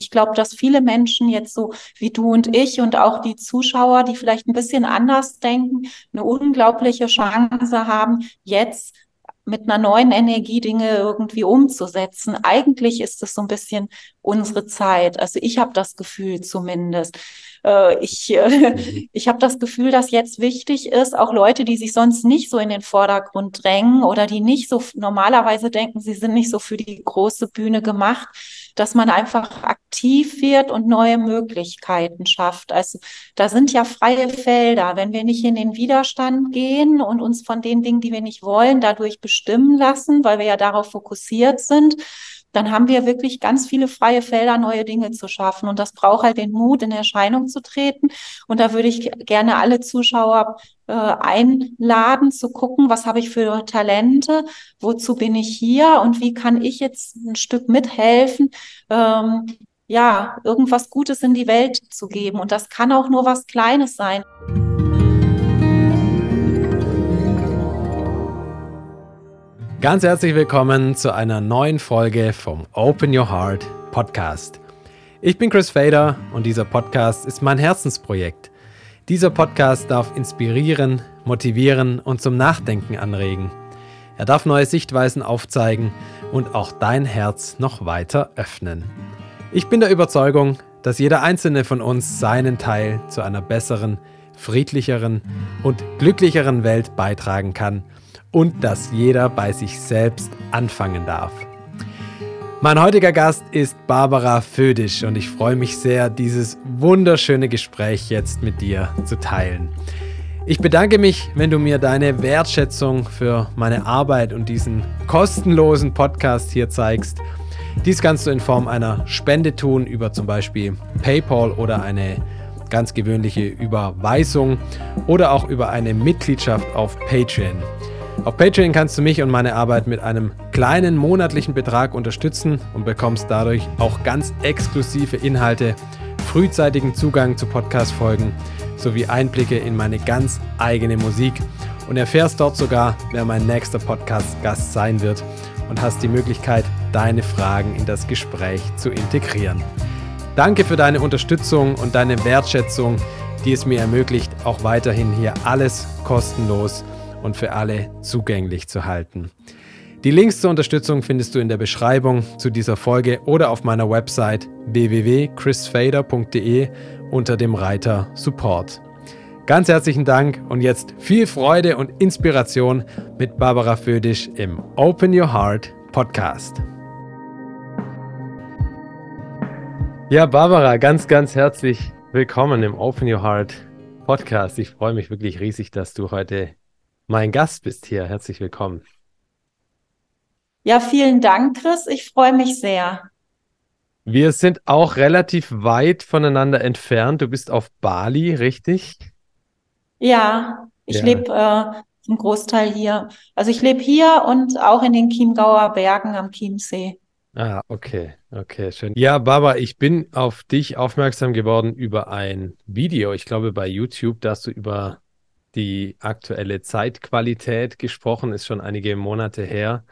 ich glaube, dass viele Menschen jetzt so wie du und ich und auch die Zuschauer, die vielleicht ein bisschen anders denken, eine unglaubliche Chance haben, jetzt mit einer neuen Energie Dinge irgendwie umzusetzen. Eigentlich ist es so ein bisschen unsere Zeit. Also ich habe das Gefühl zumindest. Äh, ich äh, ich habe das Gefühl, dass jetzt wichtig ist, auch Leute, die sich sonst nicht so in den Vordergrund drängen oder die nicht so normalerweise denken, sie sind nicht so für die große Bühne gemacht, dass man einfach aktiv wird und neue Möglichkeiten schafft. Also da sind ja freie Felder. Wenn wir nicht in den Widerstand gehen und uns von den Dingen, die wir nicht wollen, dadurch bestimmen lassen, weil wir ja darauf fokussiert sind, dann haben wir wirklich ganz viele freie Felder, neue Dinge zu schaffen. Und das braucht halt den Mut, in Erscheinung zu treten. Und da würde ich gerne alle Zuschauer äh, einladen, zu gucken, was habe ich für Talente, wozu bin ich hier und wie kann ich jetzt ein Stück mithelfen, ähm, ja, irgendwas Gutes in die Welt zu geben. Und das kann auch nur was Kleines sein. Ganz herzlich willkommen zu einer neuen Folge vom Open Your Heart Podcast. Ich bin Chris Fader und dieser Podcast ist mein Herzensprojekt. Dieser Podcast darf inspirieren, motivieren und zum Nachdenken anregen. Er darf neue Sichtweisen aufzeigen und auch dein Herz noch weiter öffnen. Ich bin der Überzeugung, dass jeder einzelne von uns seinen Teil zu einer besseren, friedlicheren und glücklicheren Welt beitragen kann – und dass jeder bei sich selbst anfangen darf. Mein heutiger Gast ist Barbara Födisch und ich freue mich sehr, dieses wunderschöne Gespräch jetzt mit dir zu teilen. Ich bedanke mich, wenn du mir deine Wertschätzung für meine Arbeit und diesen kostenlosen Podcast hier zeigst. Dies kannst du in Form einer Spende tun über zum Beispiel PayPal oder eine ganz gewöhnliche Überweisung oder auch über eine Mitgliedschaft auf Patreon. Auf Patreon kannst du mich und meine Arbeit mit einem kleinen monatlichen Betrag unterstützen und bekommst dadurch auch ganz exklusive Inhalte, frühzeitigen Zugang zu Podcast-Folgen sowie Einblicke in meine ganz eigene Musik und erfährst dort sogar, wer mein nächster Podcast-Gast sein wird und hast die Möglichkeit, deine Fragen in das Gespräch zu integrieren. Danke für deine Unterstützung und deine Wertschätzung, die es mir ermöglicht, auch weiterhin hier alles kostenlos zu und für alle zugänglich zu halten. Die Links zur Unterstützung findest du in der Beschreibung zu dieser Folge oder auf meiner Website www.chrisfader.de unter dem Reiter Support. Ganz herzlichen Dank und jetzt viel Freude und Inspiration mit Barbara Födisch im Open Your Heart Podcast. Ja, Barbara, ganz, ganz herzlich willkommen im Open Your Heart Podcast. Ich freue mich wirklich riesig, dass du heute mein Gast bist hier. Herzlich willkommen. Ja, vielen Dank, Chris. Ich freue mich sehr. Wir sind auch relativ weit voneinander entfernt. Du bist auf Bali, richtig? Ja, ich ja. lebe äh, zum Großteil hier. Also ich lebe hier und auch in den Chiemgauer Bergen am Chiemsee. Ah, okay, okay, schön. Ja, Baba, ich bin auf dich aufmerksam geworden über ein Video, ich glaube bei YouTube, da hast du über die aktuelle Zeitqualität gesprochen, ist schon einige Monate her.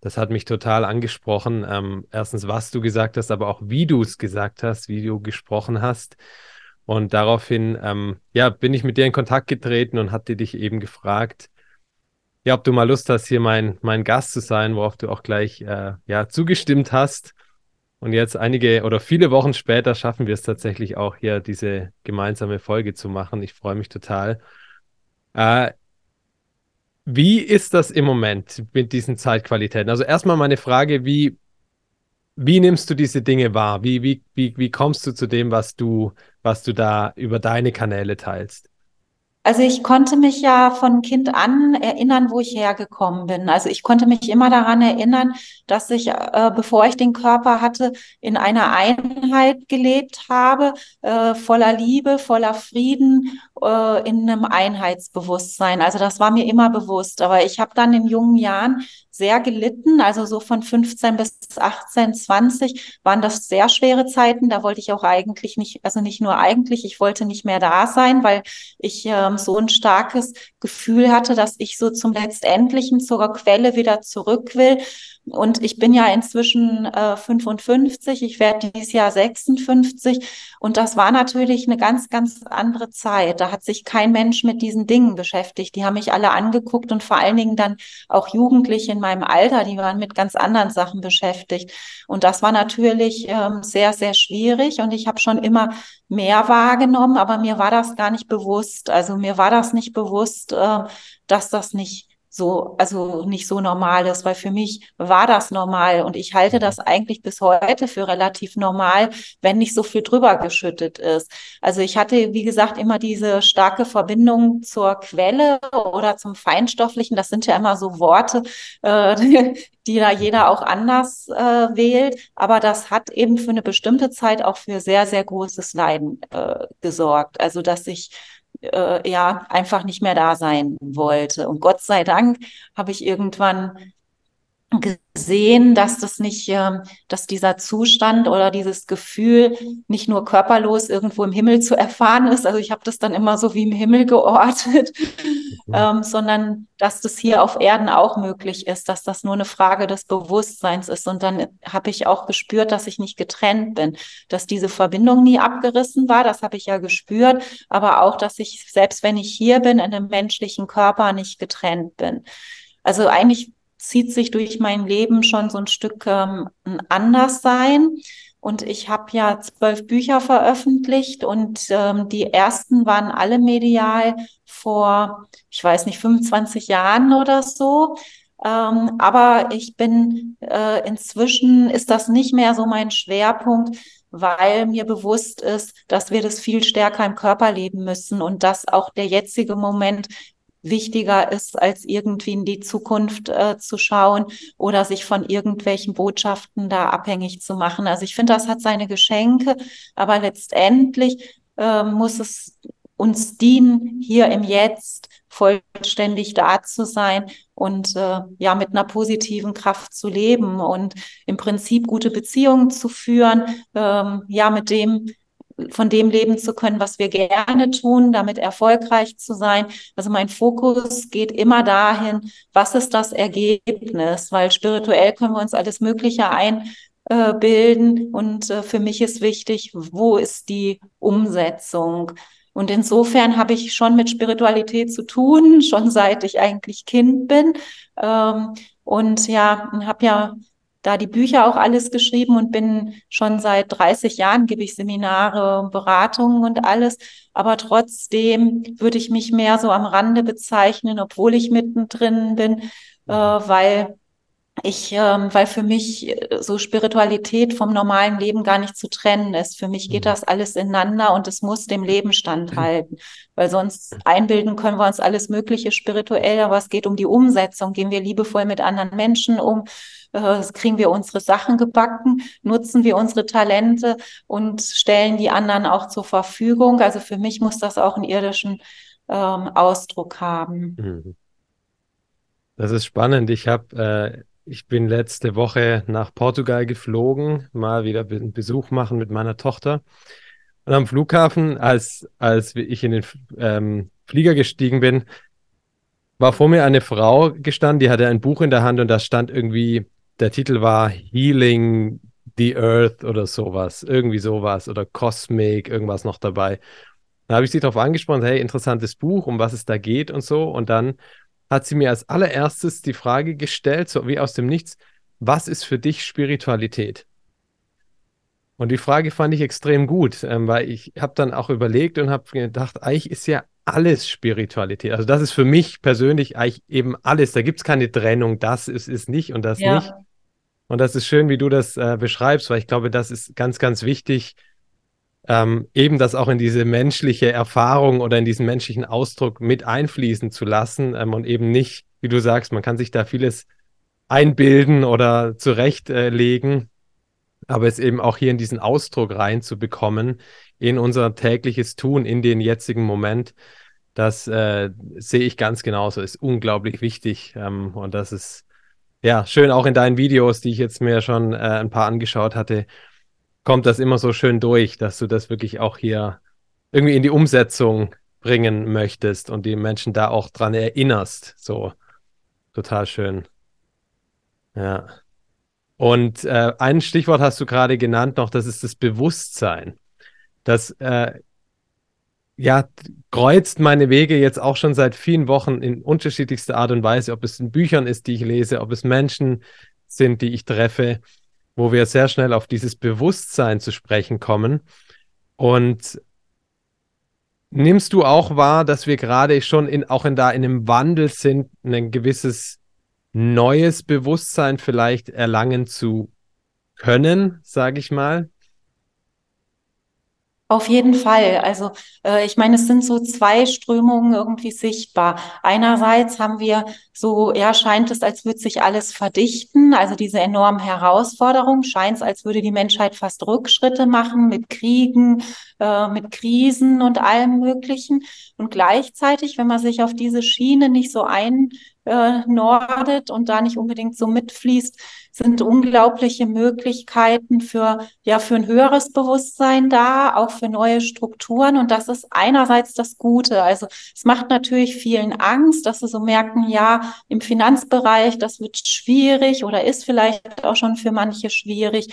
Das hat mich total angesprochen. Ähm, erstens, was du gesagt hast, aber auch wie du es gesagt hast, wie du gesprochen hast. Und daraufhin, ähm, ja, bin ich mit dir in Kontakt getreten und hatte dich eben gefragt, ja, ob du mal Lust hast, hier mein, mein Gast zu sein, worauf du auch gleich, äh, ja, zugestimmt hast. Und jetzt einige oder viele Wochen später schaffen wir es tatsächlich auch hier, diese gemeinsame Folge zu machen. Ich freue mich total. Äh, wie ist das im Moment mit diesen Zeitqualitäten? Also erstmal meine Frage, wie, wie nimmst du diese Dinge wahr? Wie, wie, wie, wie kommst du zu dem, was du, was du da über deine Kanäle teilst? Also ich konnte mich ja von Kind an erinnern, wo ich hergekommen bin. Also ich konnte mich immer daran erinnern, dass ich, äh, bevor ich den Körper hatte, in einer Einheit gelebt habe, äh, voller Liebe, voller Frieden, äh, in einem Einheitsbewusstsein. Also das war mir immer bewusst. Aber ich habe dann in jungen Jahren sehr gelitten. Also so von 15 bis 18, 20 waren das sehr schwere Zeiten. Da wollte ich auch eigentlich nicht, also nicht nur eigentlich, ich wollte nicht mehr da sein, weil ich ähm, so ein starkes Gefühl hatte, dass ich so zum letztendlichen zur Quelle wieder zurück will. Und ich bin ja inzwischen äh, 55, ich werde dieses Jahr 56. Und das war natürlich eine ganz, ganz andere Zeit. Da hat sich kein Mensch mit diesen Dingen beschäftigt. Die haben mich alle angeguckt und vor allen Dingen dann auch Jugendliche in meinem Alter, die waren mit ganz anderen Sachen beschäftigt. Und das war natürlich ähm, sehr, sehr schwierig. Und ich habe schon immer mehr wahrgenommen, aber mir war das gar nicht bewusst. Also mir war das nicht bewusst, äh, dass das nicht so, also nicht so normal ist, weil für mich war das normal und ich halte das eigentlich bis heute für relativ normal, wenn nicht so viel drüber geschüttet ist. Also ich hatte, wie gesagt, immer diese starke Verbindung zur Quelle oder zum Feinstofflichen. Das sind ja immer so Worte, äh, die da jeder auch anders äh, wählt. Aber das hat eben für eine bestimmte Zeit auch für sehr, sehr großes Leiden äh, gesorgt. Also dass ich äh, ja einfach nicht mehr da sein wollte. Und Gott sei Dank habe ich irgendwann gesehen, dass das nicht, ähm, dass dieser Zustand oder dieses Gefühl nicht nur körperlos irgendwo im Himmel zu erfahren ist. Also ich habe das dann immer so wie im Himmel geortet, mhm. ähm, sondern dass das hier auf Erden auch möglich ist, dass das nur eine Frage des Bewusstseins ist. Und dann habe ich auch gespürt, dass ich nicht getrennt bin, dass diese Verbindung nie abgerissen war. Das habe ich ja gespürt, aber auch, dass ich selbst wenn ich hier bin in einem menschlichen Körper nicht getrennt bin. Also eigentlich zieht sich durch mein Leben schon so ein Stück ähm, ein Anderssein. Und ich habe ja zwölf Bücher veröffentlicht und ähm, die ersten waren alle medial vor, ich weiß nicht, 25 Jahren oder so. Ähm, aber ich bin äh, inzwischen ist das nicht mehr so mein Schwerpunkt, weil mir bewusst ist, dass wir das viel stärker im Körper leben müssen und dass auch der jetzige Moment wichtiger ist, als irgendwie in die Zukunft äh, zu schauen oder sich von irgendwelchen Botschaften da abhängig zu machen. Also ich finde, das hat seine Geschenke, aber letztendlich äh, muss es uns dienen, hier im Jetzt vollständig da zu sein und äh, ja mit einer positiven Kraft zu leben und im Prinzip gute Beziehungen zu führen, ähm, ja mit dem von dem leben zu können, was wir gerne tun, damit erfolgreich zu sein. Also mein Fokus geht immer dahin, was ist das Ergebnis, weil spirituell können wir uns alles Mögliche einbilden und äh, für mich ist wichtig, wo ist die Umsetzung? Und insofern habe ich schon mit Spiritualität zu tun, schon seit ich eigentlich Kind bin. Ähm, und ja, habe ja da die Bücher auch alles geschrieben und bin schon seit 30 Jahren gebe ich Seminare, Beratungen und alles. Aber trotzdem würde ich mich mehr so am Rande bezeichnen, obwohl ich mittendrin bin, äh, weil ich, ähm, weil für mich äh, so Spiritualität vom normalen Leben gar nicht zu trennen ist. Für mich geht mhm. das alles ineinander und es muss dem Leben standhalten. Weil sonst einbilden können wir uns alles Mögliche spirituell, aber es geht um die Umsetzung. Gehen wir liebevoll mit anderen Menschen um? Äh, kriegen wir unsere Sachen gebacken? Nutzen wir unsere Talente und stellen die anderen auch zur Verfügung? Also für mich muss das auch einen irdischen ähm, Ausdruck haben. Mhm. Das ist spannend. Ich habe äh, ich bin letzte Woche nach Portugal geflogen, mal wieder einen Besuch machen mit meiner Tochter. Und am Flughafen, als, als ich in den ähm, Flieger gestiegen bin, war vor mir eine Frau gestanden, die hatte ein Buch in der Hand und da stand irgendwie, der Titel war Healing the Earth oder sowas, irgendwie sowas oder Cosmic, irgendwas noch dabei. Da habe ich sie darauf angesprochen, hey, interessantes Buch, um was es da geht und so. Und dann hat sie mir als allererstes die Frage gestellt, so wie aus dem Nichts, was ist für dich Spiritualität? Und die Frage fand ich extrem gut, ähm, weil ich habe dann auch überlegt und habe gedacht, eigentlich ist ja alles Spiritualität. Also das ist für mich persönlich eigentlich eben alles. Da gibt es keine Trennung, das ist, ist nicht und das ja. nicht. Und das ist schön, wie du das äh, beschreibst, weil ich glaube, das ist ganz, ganz wichtig, ähm, eben das auch in diese menschliche Erfahrung oder in diesen menschlichen Ausdruck mit einfließen zu lassen ähm, und eben nicht, wie du sagst, man kann sich da vieles einbilden oder zurechtlegen, aber es eben auch hier in diesen Ausdruck reinzubekommen, in unser tägliches Tun, in den jetzigen Moment, das äh, sehe ich ganz genauso, ist unglaublich wichtig ähm, und das ist ja schön auch in deinen Videos, die ich jetzt mir schon äh, ein paar angeschaut hatte, kommt das immer so schön durch, dass du das wirklich auch hier irgendwie in die Umsetzung bringen möchtest und die Menschen da auch dran erinnerst. So total schön. Ja. Und äh, ein Stichwort hast du gerade genannt noch, das ist das Bewusstsein. Das äh, ja, kreuzt meine Wege jetzt auch schon seit vielen Wochen in unterschiedlichster Art und Weise, ob es in Büchern ist, die ich lese, ob es Menschen sind, die ich treffe, wo wir sehr schnell auf dieses Bewusstsein zu sprechen kommen. Und nimmst du auch wahr, dass wir gerade schon in, auch in da in einem Wandel sind, ein gewisses neues Bewusstsein vielleicht erlangen zu können, sage ich mal? Auf jeden Fall. Also äh, ich meine, es sind so zwei Strömungen irgendwie sichtbar. Einerseits haben wir so, ja, scheint es, als würde sich alles verdichten. Also diese enormen Herausforderungen, scheint es, als würde die Menschheit fast Rückschritte machen mit Kriegen, äh, mit Krisen und allem Möglichen. Und gleichzeitig, wenn man sich auf diese Schiene nicht so ein äh, nordet und da nicht unbedingt so mitfließt, sind unglaubliche Möglichkeiten für, ja, für ein höheres Bewusstsein da, auch für neue Strukturen. Und das ist einerseits das Gute. Also es macht natürlich vielen Angst, dass sie so merken, ja, im Finanzbereich, das wird schwierig oder ist vielleicht auch schon für manche schwierig.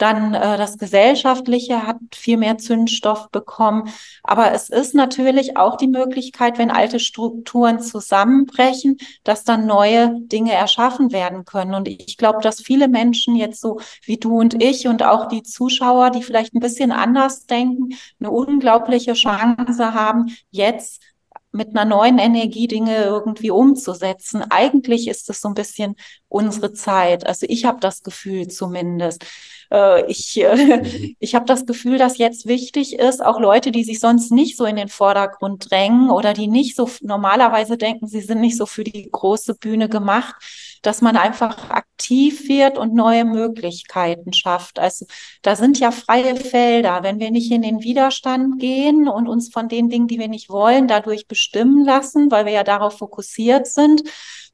Dann äh, das Gesellschaftliche hat viel mehr Zündstoff bekommen. Aber es ist natürlich auch die Möglichkeit, wenn alte Strukturen zusammenbrechen, dass dann neue Dinge erschaffen werden können. Und ich glaube, dass viele Menschen jetzt so wie du und ich und auch die Zuschauer, die vielleicht ein bisschen anders denken, eine unglaubliche Chance haben, jetzt mit einer neuen Energie Dinge irgendwie umzusetzen. Eigentlich ist es so ein bisschen unsere Zeit. Also ich habe das Gefühl zumindest. Äh, ich äh, mhm. ich habe das Gefühl, dass jetzt wichtig ist, auch Leute, die sich sonst nicht so in den Vordergrund drängen oder die nicht so normalerweise denken, sie sind nicht so für die große Bühne gemacht, dass man einfach aktiv wird und neue Möglichkeiten schafft. Also da sind ja freie Felder. Wenn wir nicht in den Widerstand gehen und uns von den Dingen, die wir nicht wollen, dadurch bestimmen lassen, weil wir ja darauf fokussiert sind,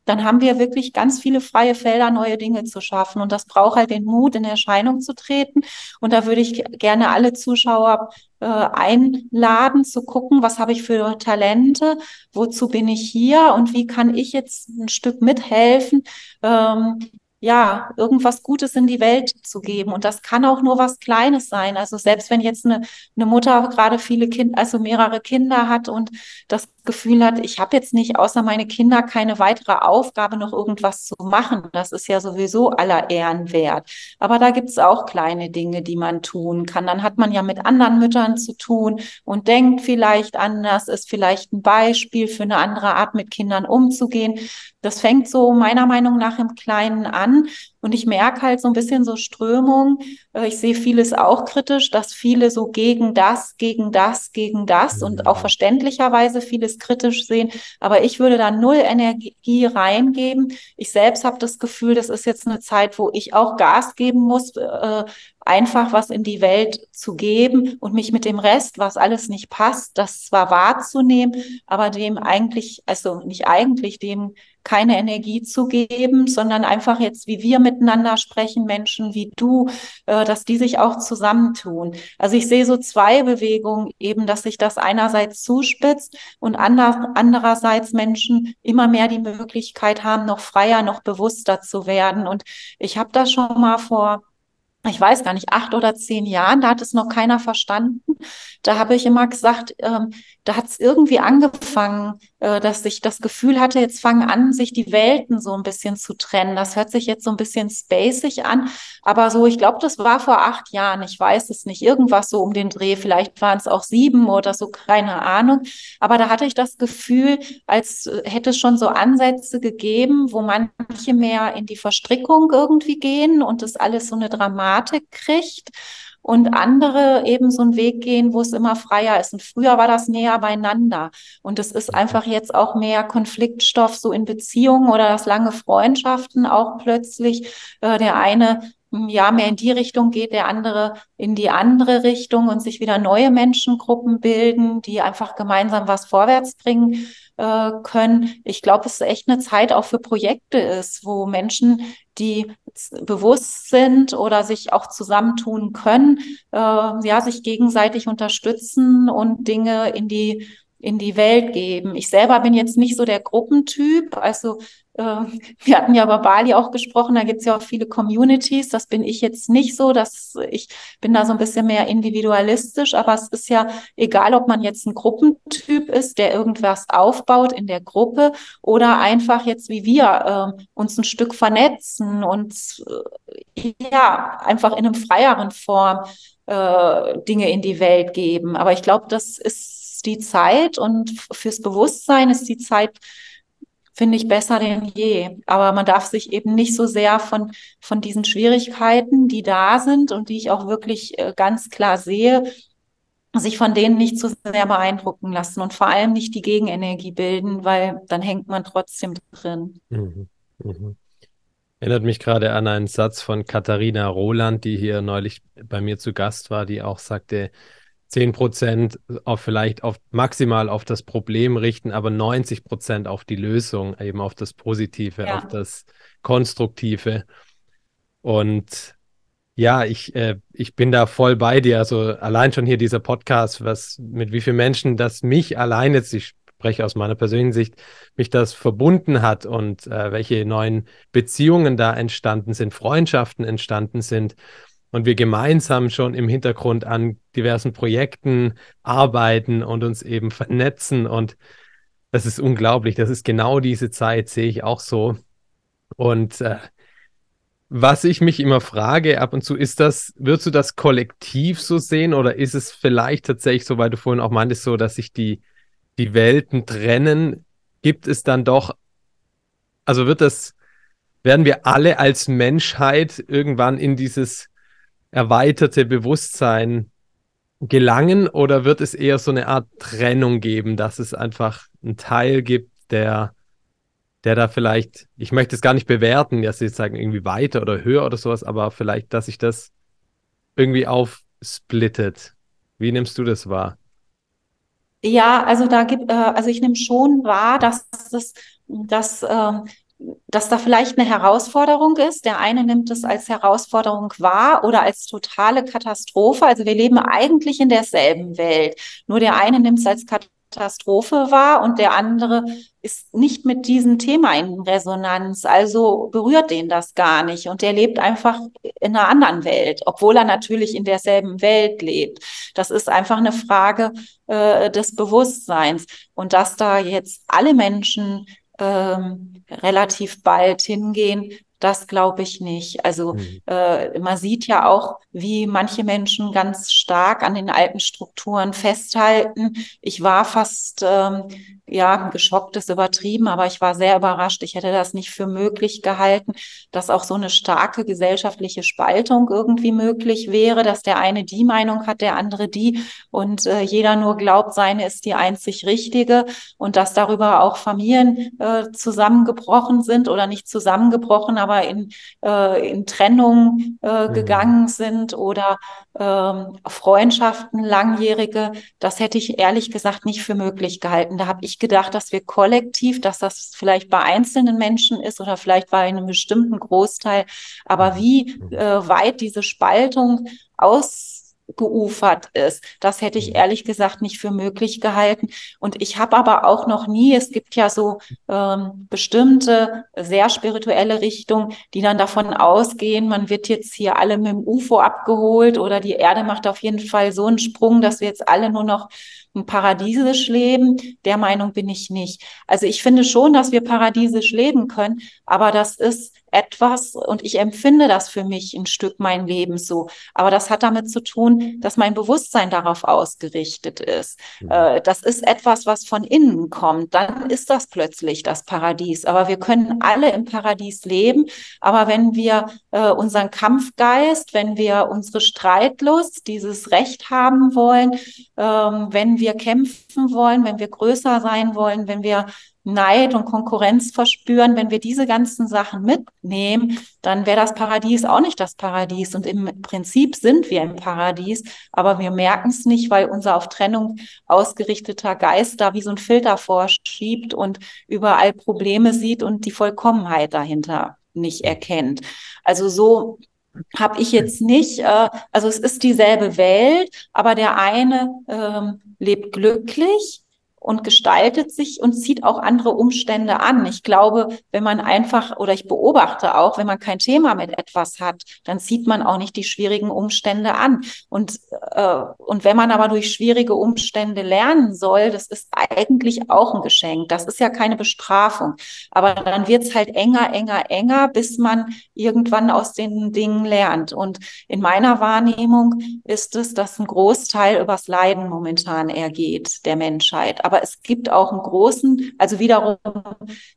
dann haben wir wirklich ganz viele freie Felder, neue Dinge zu schaffen. Und das braucht halt den Mut, in Erscheinung zu treten. Und da würde ich gerne alle Zuschauer äh, einladen, zu gucken, was habe ich für Talente, wozu bin ich hier und wie kann ich jetzt ein Stück mithelfen, ähm, ja, irgendwas Gutes in die Welt zu geben. Und das kann auch nur was Kleines sein. Also selbst wenn jetzt eine, eine Mutter gerade viele Kinder, also mehrere Kinder hat und das Gefühl hat, ich habe jetzt nicht außer meine Kinder keine weitere Aufgabe, noch irgendwas zu machen. Das ist ja sowieso aller Ehren wert. Aber da gibt es auch kleine Dinge, die man tun kann. Dann hat man ja mit anderen Müttern zu tun und denkt vielleicht anders, ist vielleicht ein Beispiel für eine andere Art, mit Kindern umzugehen. Das fängt so meiner Meinung nach im Kleinen an. Und ich merke halt so ein bisschen so Strömung. Äh, ich sehe vieles auch kritisch, dass viele so gegen das, gegen das, gegen das und auch verständlicherweise vieles kritisch sehen. Aber ich würde da null Energie reingeben. Ich selbst habe das Gefühl, das ist jetzt eine Zeit, wo ich auch Gas geben muss, äh, einfach was in die Welt zu geben und mich mit dem Rest, was alles nicht passt, das zwar wahrzunehmen, aber dem eigentlich, also nicht eigentlich, dem keine Energie zu geben, sondern einfach jetzt, wie wir miteinander sprechen, Menschen wie du, äh, dass die sich auch zusammentun. Also ich sehe so zwei Bewegungen eben, dass sich das einerseits zuspitzt und ander, andererseits Menschen immer mehr die Möglichkeit haben, noch freier, noch bewusster zu werden. Und ich habe das schon mal vor ich weiß gar nicht, acht oder zehn Jahren, da hat es noch keiner verstanden. Da habe ich immer gesagt, ähm, da hat es irgendwie angefangen, äh, dass ich das Gefühl hatte, jetzt fangen an, sich die Welten so ein bisschen zu trennen. Das hört sich jetzt so ein bisschen spacig an, aber so, ich glaube, das war vor acht Jahren, ich weiß es nicht, irgendwas so um den Dreh, vielleicht waren es auch sieben oder so, keine Ahnung. Aber da hatte ich das Gefühl, als hätte es schon so Ansätze gegeben, wo manche mehr in die Verstrickung irgendwie gehen und das alles so eine Dramatik kriegt und andere eben so einen Weg gehen, wo es immer freier ist. Und früher war das näher beieinander. Und es ist einfach jetzt auch mehr Konfliktstoff so in Beziehungen oder das lange Freundschaften auch plötzlich. Äh, der eine hm, ja mehr in die Richtung geht, der andere in die andere Richtung und sich wieder neue Menschengruppen bilden, die einfach gemeinsam was vorwärts bringen äh, können. Ich glaube, es ist echt eine Zeit auch für Projekte ist, wo Menschen, die bewusst sind oder sich auch zusammentun können, äh, ja, sich gegenseitig unterstützen und Dinge in die in die Welt geben. Ich selber bin jetzt nicht so der Gruppentyp, also wir hatten ja über Bali auch gesprochen, da gibt es ja auch viele Communities. Das bin ich jetzt nicht so, dass ich bin da so ein bisschen mehr individualistisch, aber es ist ja egal, ob man jetzt ein Gruppentyp ist, der irgendwas aufbaut in der Gruppe oder einfach jetzt wie wir äh, uns ein Stück vernetzen und äh, ja, einfach in einem freieren Form äh, Dinge in die Welt geben. Aber ich glaube, das ist die Zeit und fürs Bewusstsein ist die Zeit finde ich besser denn je. Aber man darf sich eben nicht so sehr von, von diesen Schwierigkeiten, die da sind und die ich auch wirklich äh, ganz klar sehe, sich von denen nicht zu sehr beeindrucken lassen und vor allem nicht die Gegenenergie bilden, weil dann hängt man trotzdem drin. Mhm. Mhm. Erinnert mich gerade an einen Satz von Katharina Roland, die hier neulich bei mir zu Gast war, die auch sagte, 10 Prozent auf vielleicht auf maximal auf das Problem richten, aber 90 Prozent auf die Lösung, eben auf das Positive, ja. auf das Konstruktive. Und ja, ich, äh, ich bin da voll bei dir. Also allein schon hier dieser Podcast, was mit wie vielen Menschen das mich allein jetzt, ich spreche aus meiner persönlichen Sicht, mich das verbunden hat und äh, welche neuen Beziehungen da entstanden sind, Freundschaften entstanden sind und wir gemeinsam schon im Hintergrund an diversen Projekten arbeiten und uns eben vernetzen. Und das ist unglaublich. Das ist genau diese Zeit, sehe ich auch so. Und äh, was ich mich immer frage ab und zu, ist das, würdest du das kollektiv so sehen oder ist es vielleicht tatsächlich so, weil du vorhin auch meintest, so, dass sich die, die Welten trennen? Gibt es dann doch, also wird das, werden wir alle als Menschheit irgendwann in dieses erweiterte Bewusstsein gelangen oder wird es eher so eine Art Trennung geben, dass es einfach einen Teil gibt, der, der da vielleicht, ich möchte es gar nicht bewerten, dass sie sagen irgendwie weiter oder höher oder sowas, aber vielleicht, dass sich das irgendwie aufsplittet. Wie nimmst du das wahr? Ja, also da gibt, äh, also ich nehme schon wahr, dass es, dass ähm, dass da vielleicht eine Herausforderung ist. Der eine nimmt es als Herausforderung wahr oder als totale Katastrophe. Also wir leben eigentlich in derselben Welt. Nur der eine nimmt es als Katastrophe wahr und der andere ist nicht mit diesem Thema in Resonanz. Also berührt den das gar nicht und der lebt einfach in einer anderen Welt, obwohl er natürlich in derselben Welt lebt. Das ist einfach eine Frage äh, des Bewusstseins und dass da jetzt alle Menschen ähm, relativ bald hingehen, das glaube ich nicht. Also mhm. äh, man sieht ja auch, wie manche Menschen ganz stark an den alten Strukturen festhalten. Ich war fast, ähm, ja, geschockt ist übertrieben, aber ich war sehr überrascht. Ich hätte das nicht für möglich gehalten, dass auch so eine starke gesellschaftliche Spaltung irgendwie möglich wäre, dass der eine die Meinung hat, der andere die und äh, jeder nur glaubt, seine ist die einzig richtige und dass darüber auch Familien äh, zusammengebrochen sind oder nicht zusammengebrochen, aber in, äh, in Trennung äh, mhm. gegangen sind oder ähm, Freundschaften, langjährige, das hätte ich ehrlich gesagt nicht für möglich gehalten. Da habe ich gedacht, dass wir kollektiv, dass das vielleicht bei einzelnen Menschen ist oder vielleicht bei einem bestimmten Großteil, aber mhm. wie äh, weit diese Spaltung aus geufert ist. Das hätte ich mhm. ehrlich gesagt nicht für möglich gehalten. Und ich habe aber auch noch nie, es gibt ja so ähm, bestimmte sehr spirituelle Richtungen, die dann davon ausgehen, man wird jetzt hier alle mit dem UFO abgeholt oder die Erde macht auf jeden Fall so einen Sprung, dass wir jetzt alle nur noch paradiesisch leben. Der Meinung bin ich nicht. Also ich finde schon, dass wir paradiesisch leben können, aber das ist etwas und ich empfinde das für mich ein Stück mein Leben so. Aber das hat damit zu tun, dass mein Bewusstsein darauf ausgerichtet ist. Mhm. Äh, das ist etwas, was von innen kommt. Dann ist das plötzlich das Paradies. Aber wir können alle im Paradies leben. Aber wenn wir äh, unseren Kampfgeist, wenn wir unsere Streitlust, dieses Recht haben wollen, ähm, wenn wir kämpfen wollen, wenn wir größer sein wollen, wenn wir Neid und Konkurrenz verspüren, wenn wir diese ganzen Sachen mitnehmen, dann wäre das Paradies auch nicht das Paradies. Und im Prinzip sind wir im Paradies, aber wir merken es nicht, weil unser auf Trennung ausgerichteter Geist da wie so ein Filter vorschiebt und überall Probleme sieht und die Vollkommenheit dahinter nicht erkennt. Also so habe ich jetzt nicht, äh, also es ist dieselbe Welt, aber der eine ähm, lebt glücklich und gestaltet sich und zieht auch andere Umstände an. Ich glaube, wenn man einfach, oder ich beobachte auch, wenn man kein Thema mit etwas hat, dann zieht man auch nicht die schwierigen Umstände an. Und, äh, und wenn man aber durch schwierige Umstände lernen soll, das ist eigentlich auch ein Geschenk. Das ist ja keine Bestrafung. Aber dann wird es halt enger, enger, enger, bis man irgendwann aus den Dingen lernt. Und in meiner Wahrnehmung ist es, dass ein Großteil übers Leiden momentan ergeht, der Menschheit. Aber es gibt auch einen großen, also wiederum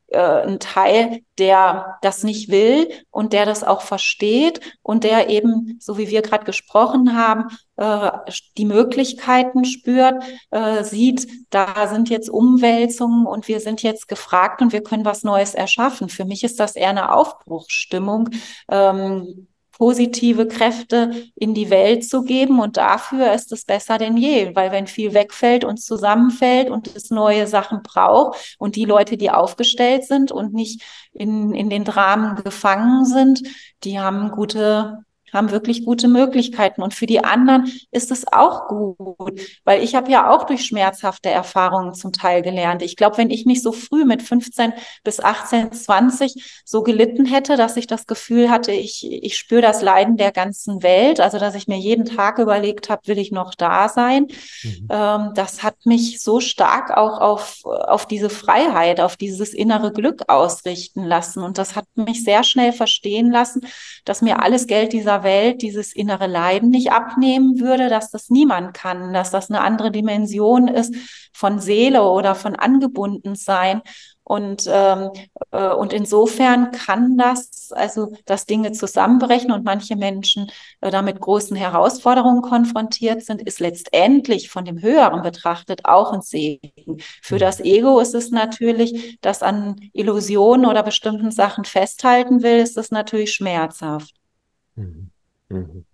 äh, einen Teil, der das nicht will und der das auch versteht und der eben, so wie wir gerade gesprochen haben, äh, die Möglichkeiten spürt, äh, sieht, da sind jetzt Umwälzungen und wir sind jetzt gefragt und wir können was Neues erschaffen. Für mich ist das eher eine Aufbruchsstimmung. Ähm, positive Kräfte in die Welt zu geben. Und dafür ist es besser denn je, weil wenn viel wegfällt und zusammenfällt und es neue Sachen braucht und die Leute, die aufgestellt sind und nicht in, in den Dramen gefangen sind, die haben gute haben wirklich gute Möglichkeiten. Und für die anderen ist es auch gut, weil ich habe ja auch durch schmerzhafte Erfahrungen zum Teil gelernt. Ich glaube, wenn ich nicht so früh mit 15 bis 18, 20 so gelitten hätte, dass ich das Gefühl hatte, ich, ich spüre das Leiden der ganzen Welt, also dass ich mir jeden Tag überlegt habe, will ich noch da sein, mhm. ähm, das hat mich so stark auch auf, auf diese Freiheit, auf dieses innere Glück ausrichten lassen. Und das hat mich sehr schnell verstehen lassen, dass mir alles Geld dieser Welt dieses innere Leiden nicht abnehmen würde, dass das niemand kann, dass das eine andere Dimension ist von Seele oder von Angebundensein. Und, ähm, äh, und insofern kann das, also dass Dinge zusammenbrechen und manche Menschen äh, damit großen Herausforderungen konfrontiert sind, ist letztendlich von dem Höheren betrachtet auch ein Segen. Für das Ego ist es natürlich, das an Illusionen oder bestimmten Sachen festhalten will, ist es natürlich schmerzhaft. Mhm. Mhm.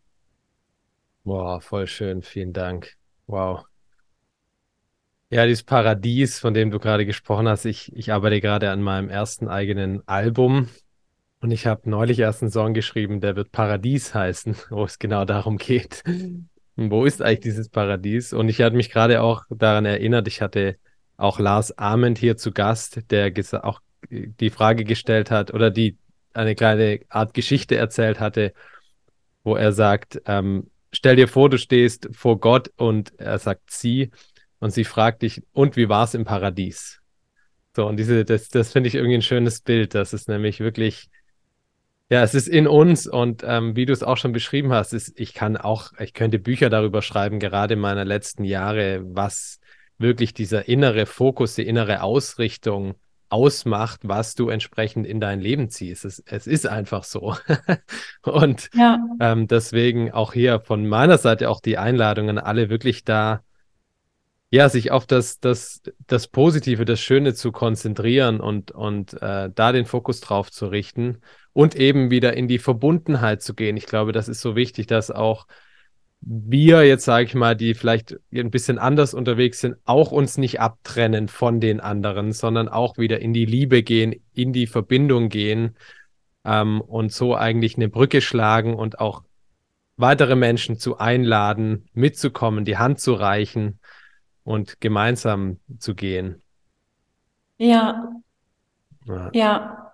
Wow, voll schön, vielen Dank. Wow. Ja, dieses Paradies, von dem du gerade gesprochen hast, ich, ich arbeite gerade an meinem ersten eigenen Album und ich habe neulich erst einen Song geschrieben, der wird Paradies heißen, wo es genau darum geht. Wo ist eigentlich dieses Paradies? Und ich hatte mich gerade auch daran erinnert, ich hatte auch Lars Ament hier zu Gast, der auch die Frage gestellt hat oder die eine kleine Art Geschichte erzählt hatte, wo er sagt, ähm, stell dir vor, du stehst vor Gott und er sagt sie und sie fragt dich, und wie war es im Paradies? So, und diese, das, das finde ich irgendwie ein schönes Bild. Das ist nämlich wirklich, ja, es ist in uns und ähm, wie du es auch schon beschrieben hast, ist, ich kann auch, ich könnte Bücher darüber schreiben, gerade in meiner letzten Jahre, was wirklich dieser innere Fokus, die innere Ausrichtung ausmacht, was du entsprechend in dein Leben ziehst. Es, es ist einfach so. und ja. ähm, deswegen auch hier von meiner Seite auch die Einladungen, alle wirklich da, ja, sich auf das, das, das Positive, das Schöne zu konzentrieren und, und äh, da den Fokus drauf zu richten und eben wieder in die Verbundenheit zu gehen. Ich glaube, das ist so wichtig, dass auch wir jetzt, sage ich mal, die vielleicht ein bisschen anders unterwegs sind, auch uns nicht abtrennen von den anderen, sondern auch wieder in die Liebe gehen, in die Verbindung gehen ähm, und so eigentlich eine Brücke schlagen und auch weitere Menschen zu einladen, mitzukommen, die Hand zu reichen und gemeinsam zu gehen. Ja. Ja. ja.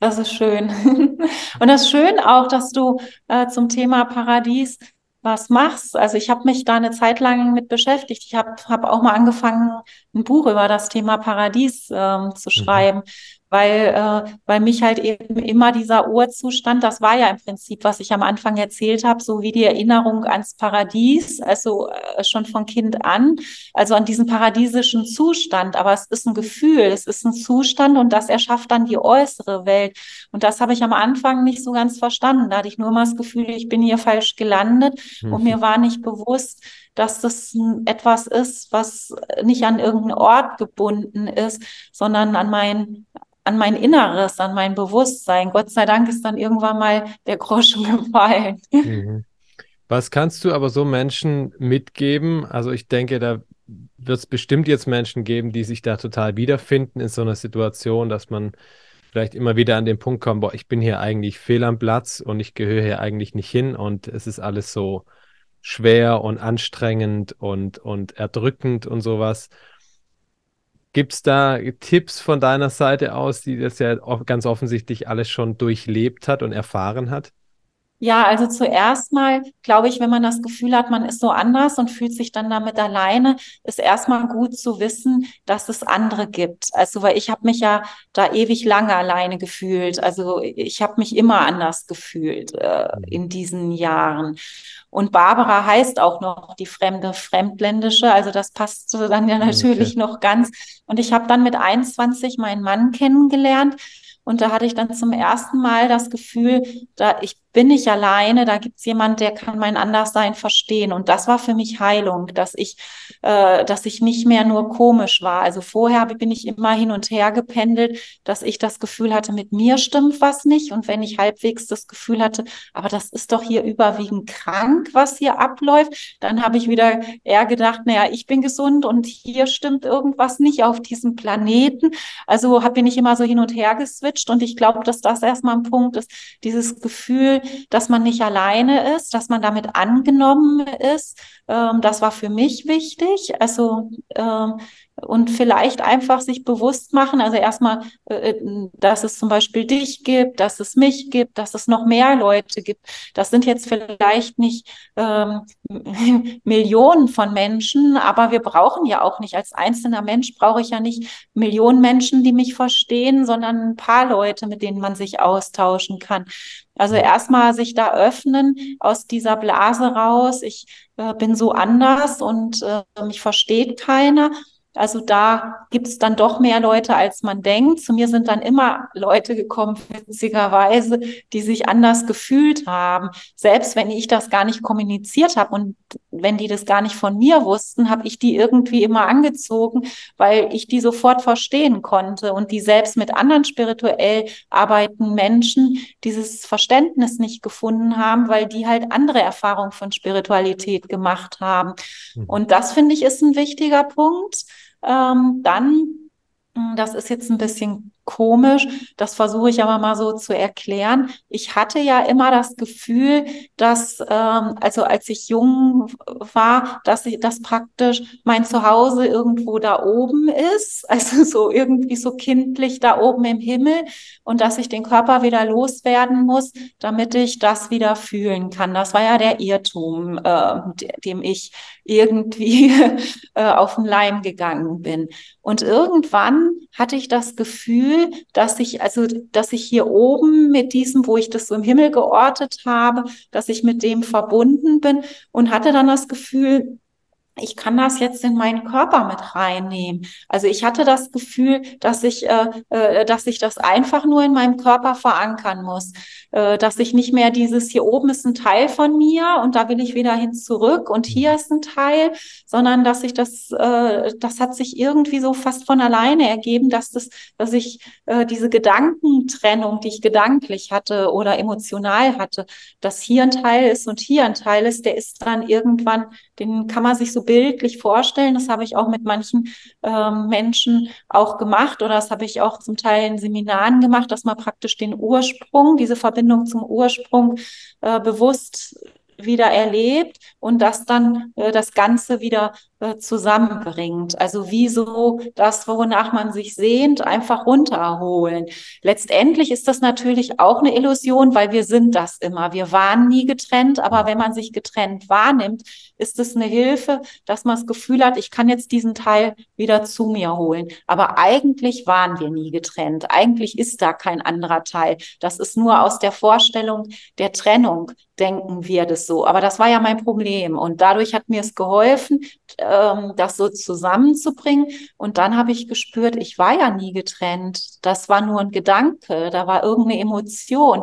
Das ist schön. und das ist schön auch, dass du äh, zum Thema Paradies was machst. Also ich habe mich da eine Zeit lang mit beschäftigt. Ich habe hab auch mal angefangen, ein Buch über das Thema Paradies ähm, zu mhm. schreiben. Mhm weil, äh, weil mich halt eben immer dieser Urzustand, das war ja im Prinzip, was ich am Anfang erzählt habe, so wie die Erinnerung ans Paradies, also äh, schon von Kind an, also an diesen paradiesischen Zustand. Aber es ist ein Gefühl, es ist ein Zustand und das erschafft dann die äußere Welt. Und das habe ich am Anfang nicht so ganz verstanden. Da hatte ich nur mal das Gefühl, ich bin hier falsch gelandet mhm. und mir war nicht bewusst, dass das etwas ist, was nicht an irgendeinen Ort gebunden ist, sondern an mein, an mein Inneres, an mein Bewusstsein. Gott sei Dank ist dann irgendwann mal der Groschen gefallen. Mhm. Was kannst du aber so Menschen mitgeben? Also ich denke, da wird es bestimmt jetzt Menschen geben, die sich da total wiederfinden in so einer Situation, dass man vielleicht immer wieder an den Punkt kommt, boah, ich bin hier eigentlich fehl am Platz und ich gehöre hier eigentlich nicht hin und es ist alles so schwer und anstrengend und, und erdrückend und sowas. Gibt es da Tipps von deiner Seite aus, die das ja ganz offensichtlich alles schon durchlebt hat und erfahren hat? Ja, also zuerst mal glaube ich, wenn man das Gefühl hat, man ist so anders und fühlt sich dann damit alleine, ist erstmal gut zu wissen, dass es andere gibt. Also, weil ich habe mich ja da ewig lange alleine gefühlt. Also ich habe mich immer anders gefühlt äh, mhm. in diesen Jahren. Und Barbara heißt auch noch die fremde Fremdländische. Also das passt dann ja natürlich okay. noch ganz. Und ich habe dann mit 21 meinen Mann kennengelernt. Und da hatte ich dann zum ersten Mal das Gefühl, da ich bin nicht alleine, da gibt es jemand, der kann mein Anderssein verstehen. Und das war für mich Heilung, dass ich, äh, dass ich nicht mehr nur komisch war. Also vorher bin ich immer hin und her gependelt, dass ich das Gefühl hatte, mit mir stimmt was nicht. Und wenn ich halbwegs das Gefühl hatte, aber das ist doch hier überwiegend krank, was hier abläuft, dann habe ich wieder eher gedacht, naja, ich bin gesund und hier stimmt irgendwas nicht auf diesem Planeten. Also bin ich immer so hin und her geswitcht. Und ich glaube, dass das erstmal ein Punkt ist, dieses Gefühl, dass man nicht alleine ist, dass man damit angenommen ist. Ähm, das war für mich wichtig. Also ähm, und vielleicht einfach sich bewusst machen, also erstmal, äh, äh, dass es zum Beispiel dich gibt, dass es mich gibt, dass es noch mehr Leute gibt. Das sind jetzt vielleicht nicht ähm, Millionen von Menschen, aber wir brauchen ja auch nicht, als einzelner Mensch brauche ich ja nicht Millionen Menschen, die mich verstehen, sondern ein paar Leute, mit denen man sich austauschen kann. Also erstmal sich da öffnen aus dieser Blase raus. Ich äh, bin so anders und äh, mich versteht keiner. Also da gibt es dann doch mehr Leute, als man denkt. Zu mir sind dann immer Leute gekommen, witzigerweise, die sich anders gefühlt haben. Selbst wenn ich das gar nicht kommuniziert habe und wenn die das gar nicht von mir wussten, habe ich die irgendwie immer angezogen, weil ich die sofort verstehen konnte und die selbst mit anderen spirituell arbeitenden Menschen dieses Verständnis nicht gefunden haben, weil die halt andere Erfahrungen von Spiritualität gemacht haben. Mhm. Und das finde ich ist ein wichtiger Punkt. Ähm, dann, hm, das ist jetzt ein bisschen komisch. Das versuche ich aber mal so zu erklären. Ich hatte ja immer das Gefühl, dass, ähm, also als ich jung war, dass ich das praktisch mein Zuhause irgendwo da oben ist, also so irgendwie so kindlich da oben im Himmel und dass ich den Körper wieder loswerden muss, damit ich das wieder fühlen kann. Das war ja der Irrtum, äh, dem ich irgendwie äh, auf den Leim gegangen bin. Und irgendwann hatte ich das Gefühl, Dass ich, also, dass ich hier oben mit diesem, wo ich das so im Himmel geortet habe, dass ich mit dem verbunden bin und hatte dann das Gefühl, ich kann das jetzt in meinen Körper mit reinnehmen. Also ich hatte das Gefühl, dass ich, äh, äh, dass ich das einfach nur in meinem Körper verankern muss, äh, dass ich nicht mehr dieses hier oben ist ein Teil von mir und da will ich wieder hin zurück und hier ist ein Teil, sondern dass ich das, äh, das hat sich irgendwie so fast von alleine ergeben, dass das, dass ich äh, diese Gedankentrennung, die ich gedanklich hatte oder emotional hatte, dass hier ein Teil ist und hier ein Teil ist, der ist dann irgendwann, den kann man sich so bildlich vorstellen. Das habe ich auch mit manchen ähm, Menschen auch gemacht oder das habe ich auch zum Teil in Seminaren gemacht, dass man praktisch den Ursprung, diese Verbindung zum Ursprung äh, bewusst wieder erlebt und das dann äh, das Ganze wieder zusammenbringt. Also wieso das, wonach man sich sehnt, einfach runterholen. Letztendlich ist das natürlich auch eine Illusion, weil wir sind das immer. Wir waren nie getrennt, aber wenn man sich getrennt wahrnimmt, ist es eine Hilfe, dass man das Gefühl hat, ich kann jetzt diesen Teil wieder zu mir holen. Aber eigentlich waren wir nie getrennt. Eigentlich ist da kein anderer Teil. Das ist nur aus der Vorstellung der Trennung denken wir das so. Aber das war ja mein Problem. Und dadurch hat mir es geholfen, ähm, das so zusammenzubringen. Und dann habe ich gespürt, ich war ja nie getrennt. Das war nur ein Gedanke, da war irgendeine Emotion.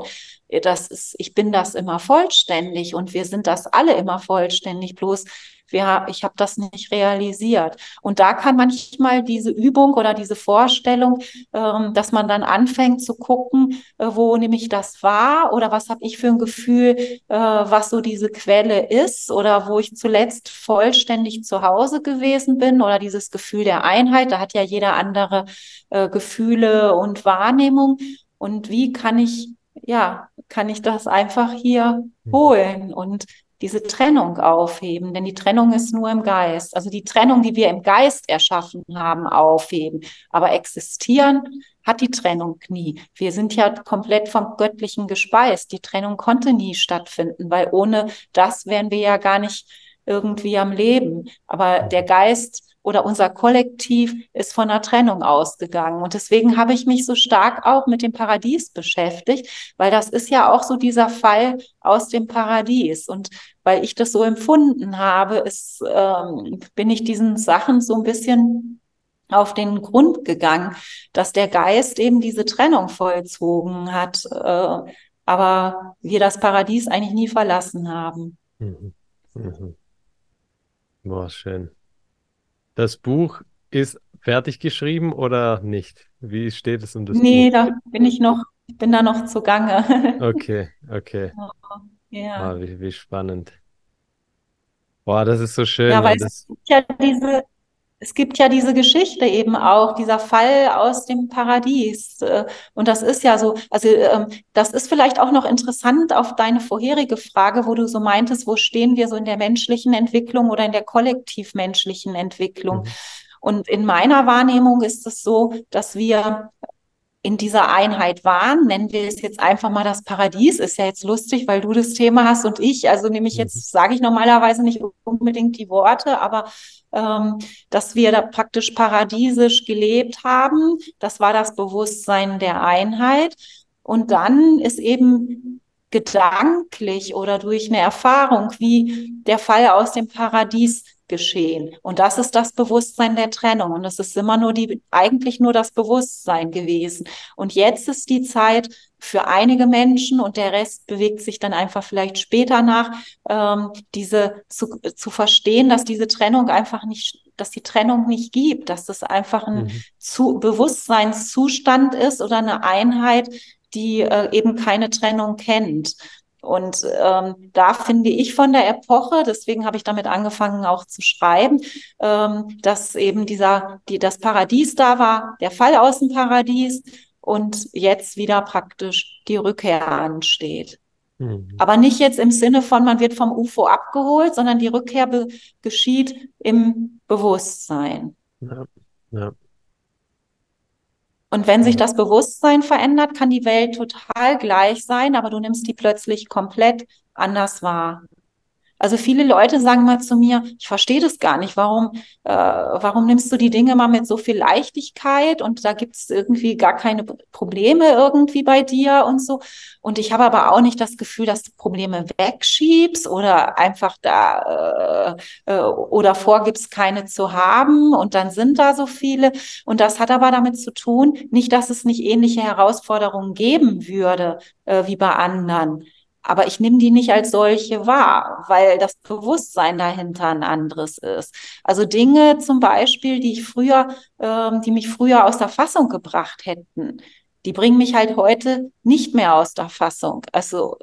Das ist, ich bin das immer vollständig und wir sind das alle immer vollständig. Bloß wir, ich habe das nicht realisiert. Und da kann manchmal diese Übung oder diese Vorstellung, ähm, dass man dann anfängt zu gucken, äh, wo nehme ich das wahr oder was habe ich für ein Gefühl, äh, was so diese Quelle ist oder wo ich zuletzt vollständig zu Hause gewesen bin oder dieses Gefühl der Einheit. Da hat ja jeder andere äh, Gefühle und Wahrnehmung. Und wie kann ich ja, kann ich das einfach hier hm. holen und diese Trennung aufheben, denn die Trennung ist nur im Geist. Also die Trennung, die wir im Geist erschaffen haben, aufheben. Aber existieren hat die Trennung nie. Wir sind ja komplett vom Göttlichen gespeist. Die Trennung konnte nie stattfinden, weil ohne das wären wir ja gar nicht irgendwie am Leben. Aber der Geist oder unser Kollektiv ist von einer Trennung ausgegangen. Und deswegen habe ich mich so stark auch mit dem Paradies beschäftigt, weil das ist ja auch so dieser Fall aus dem Paradies. Und weil ich das so empfunden habe, ist, ähm, bin ich diesen Sachen so ein bisschen auf den Grund gegangen, dass der Geist eben diese Trennung vollzogen hat, äh, aber wir das Paradies eigentlich nie verlassen haben. Mhm. Mhm. Boah, schön. Das Buch ist fertig geschrieben oder nicht? Wie steht es um das nee, Buch? Nee, da bin ich noch, ich bin da noch zugange. Okay, okay. Ja. Ah, wie, wie spannend. Boah, das ist so schön. Ja, weil das... es gibt ja diese, es gibt ja diese Geschichte eben auch, dieser Fall aus dem Paradies. Äh, und das ist ja so, also ähm, das ist vielleicht auch noch interessant auf deine vorherige Frage, wo du so meintest, wo stehen wir so in der menschlichen Entwicklung oder in der kollektivmenschlichen Entwicklung? Mhm. Und in meiner Wahrnehmung ist es so, dass wir in dieser Einheit waren, nennen wir es jetzt einfach mal das Paradies, ist ja jetzt lustig, weil du das Thema hast und ich, also nämlich mhm. jetzt sage ich normalerweise nicht unbedingt die Worte, aber ähm, dass wir da praktisch paradiesisch gelebt haben, das war das Bewusstsein der Einheit. Und dann ist eben gedanklich oder durch eine Erfahrung wie der Fall aus dem Paradies geschehen. Und das ist das Bewusstsein der Trennung. Und es ist immer nur die, eigentlich nur das Bewusstsein gewesen. Und jetzt ist die Zeit für einige Menschen und der Rest bewegt sich dann einfach vielleicht später nach, ähm, diese zu, zu verstehen, dass diese Trennung einfach nicht, dass die Trennung nicht gibt, dass das einfach ein mhm. zu, Bewusstseinszustand ist oder eine Einheit, die äh, eben keine Trennung kennt. Und ähm, da finde ich von der Epoche, deswegen habe ich damit angefangen auch zu schreiben, ähm, dass eben dieser, die, das Paradies da war, der Fall aus dem Paradies und jetzt wieder praktisch die Rückkehr ansteht. Mhm. Aber nicht jetzt im Sinne von, man wird vom UFO abgeholt, sondern die Rückkehr geschieht im Bewusstsein. Ja, ja. Und wenn sich das Bewusstsein verändert, kann die Welt total gleich sein, aber du nimmst die plötzlich komplett anders wahr. Also viele Leute sagen mal zu mir, ich verstehe das gar nicht, warum, äh, warum nimmst du die Dinge mal mit so viel Leichtigkeit und da gibt es irgendwie gar keine Probleme irgendwie bei dir und so. Und ich habe aber auch nicht das Gefühl, dass du Probleme wegschiebst oder einfach da äh, äh, oder vorgibst, keine zu haben und dann sind da so viele. Und das hat aber damit zu tun, nicht, dass es nicht ähnliche Herausforderungen geben würde äh, wie bei anderen aber ich nehme die nicht als solche wahr, weil das Bewusstsein dahinter ein anderes ist. Also Dinge zum Beispiel, die ich früher, ähm, die mich früher aus der Fassung gebracht hätten, die bringen mich halt heute nicht mehr aus der Fassung. Also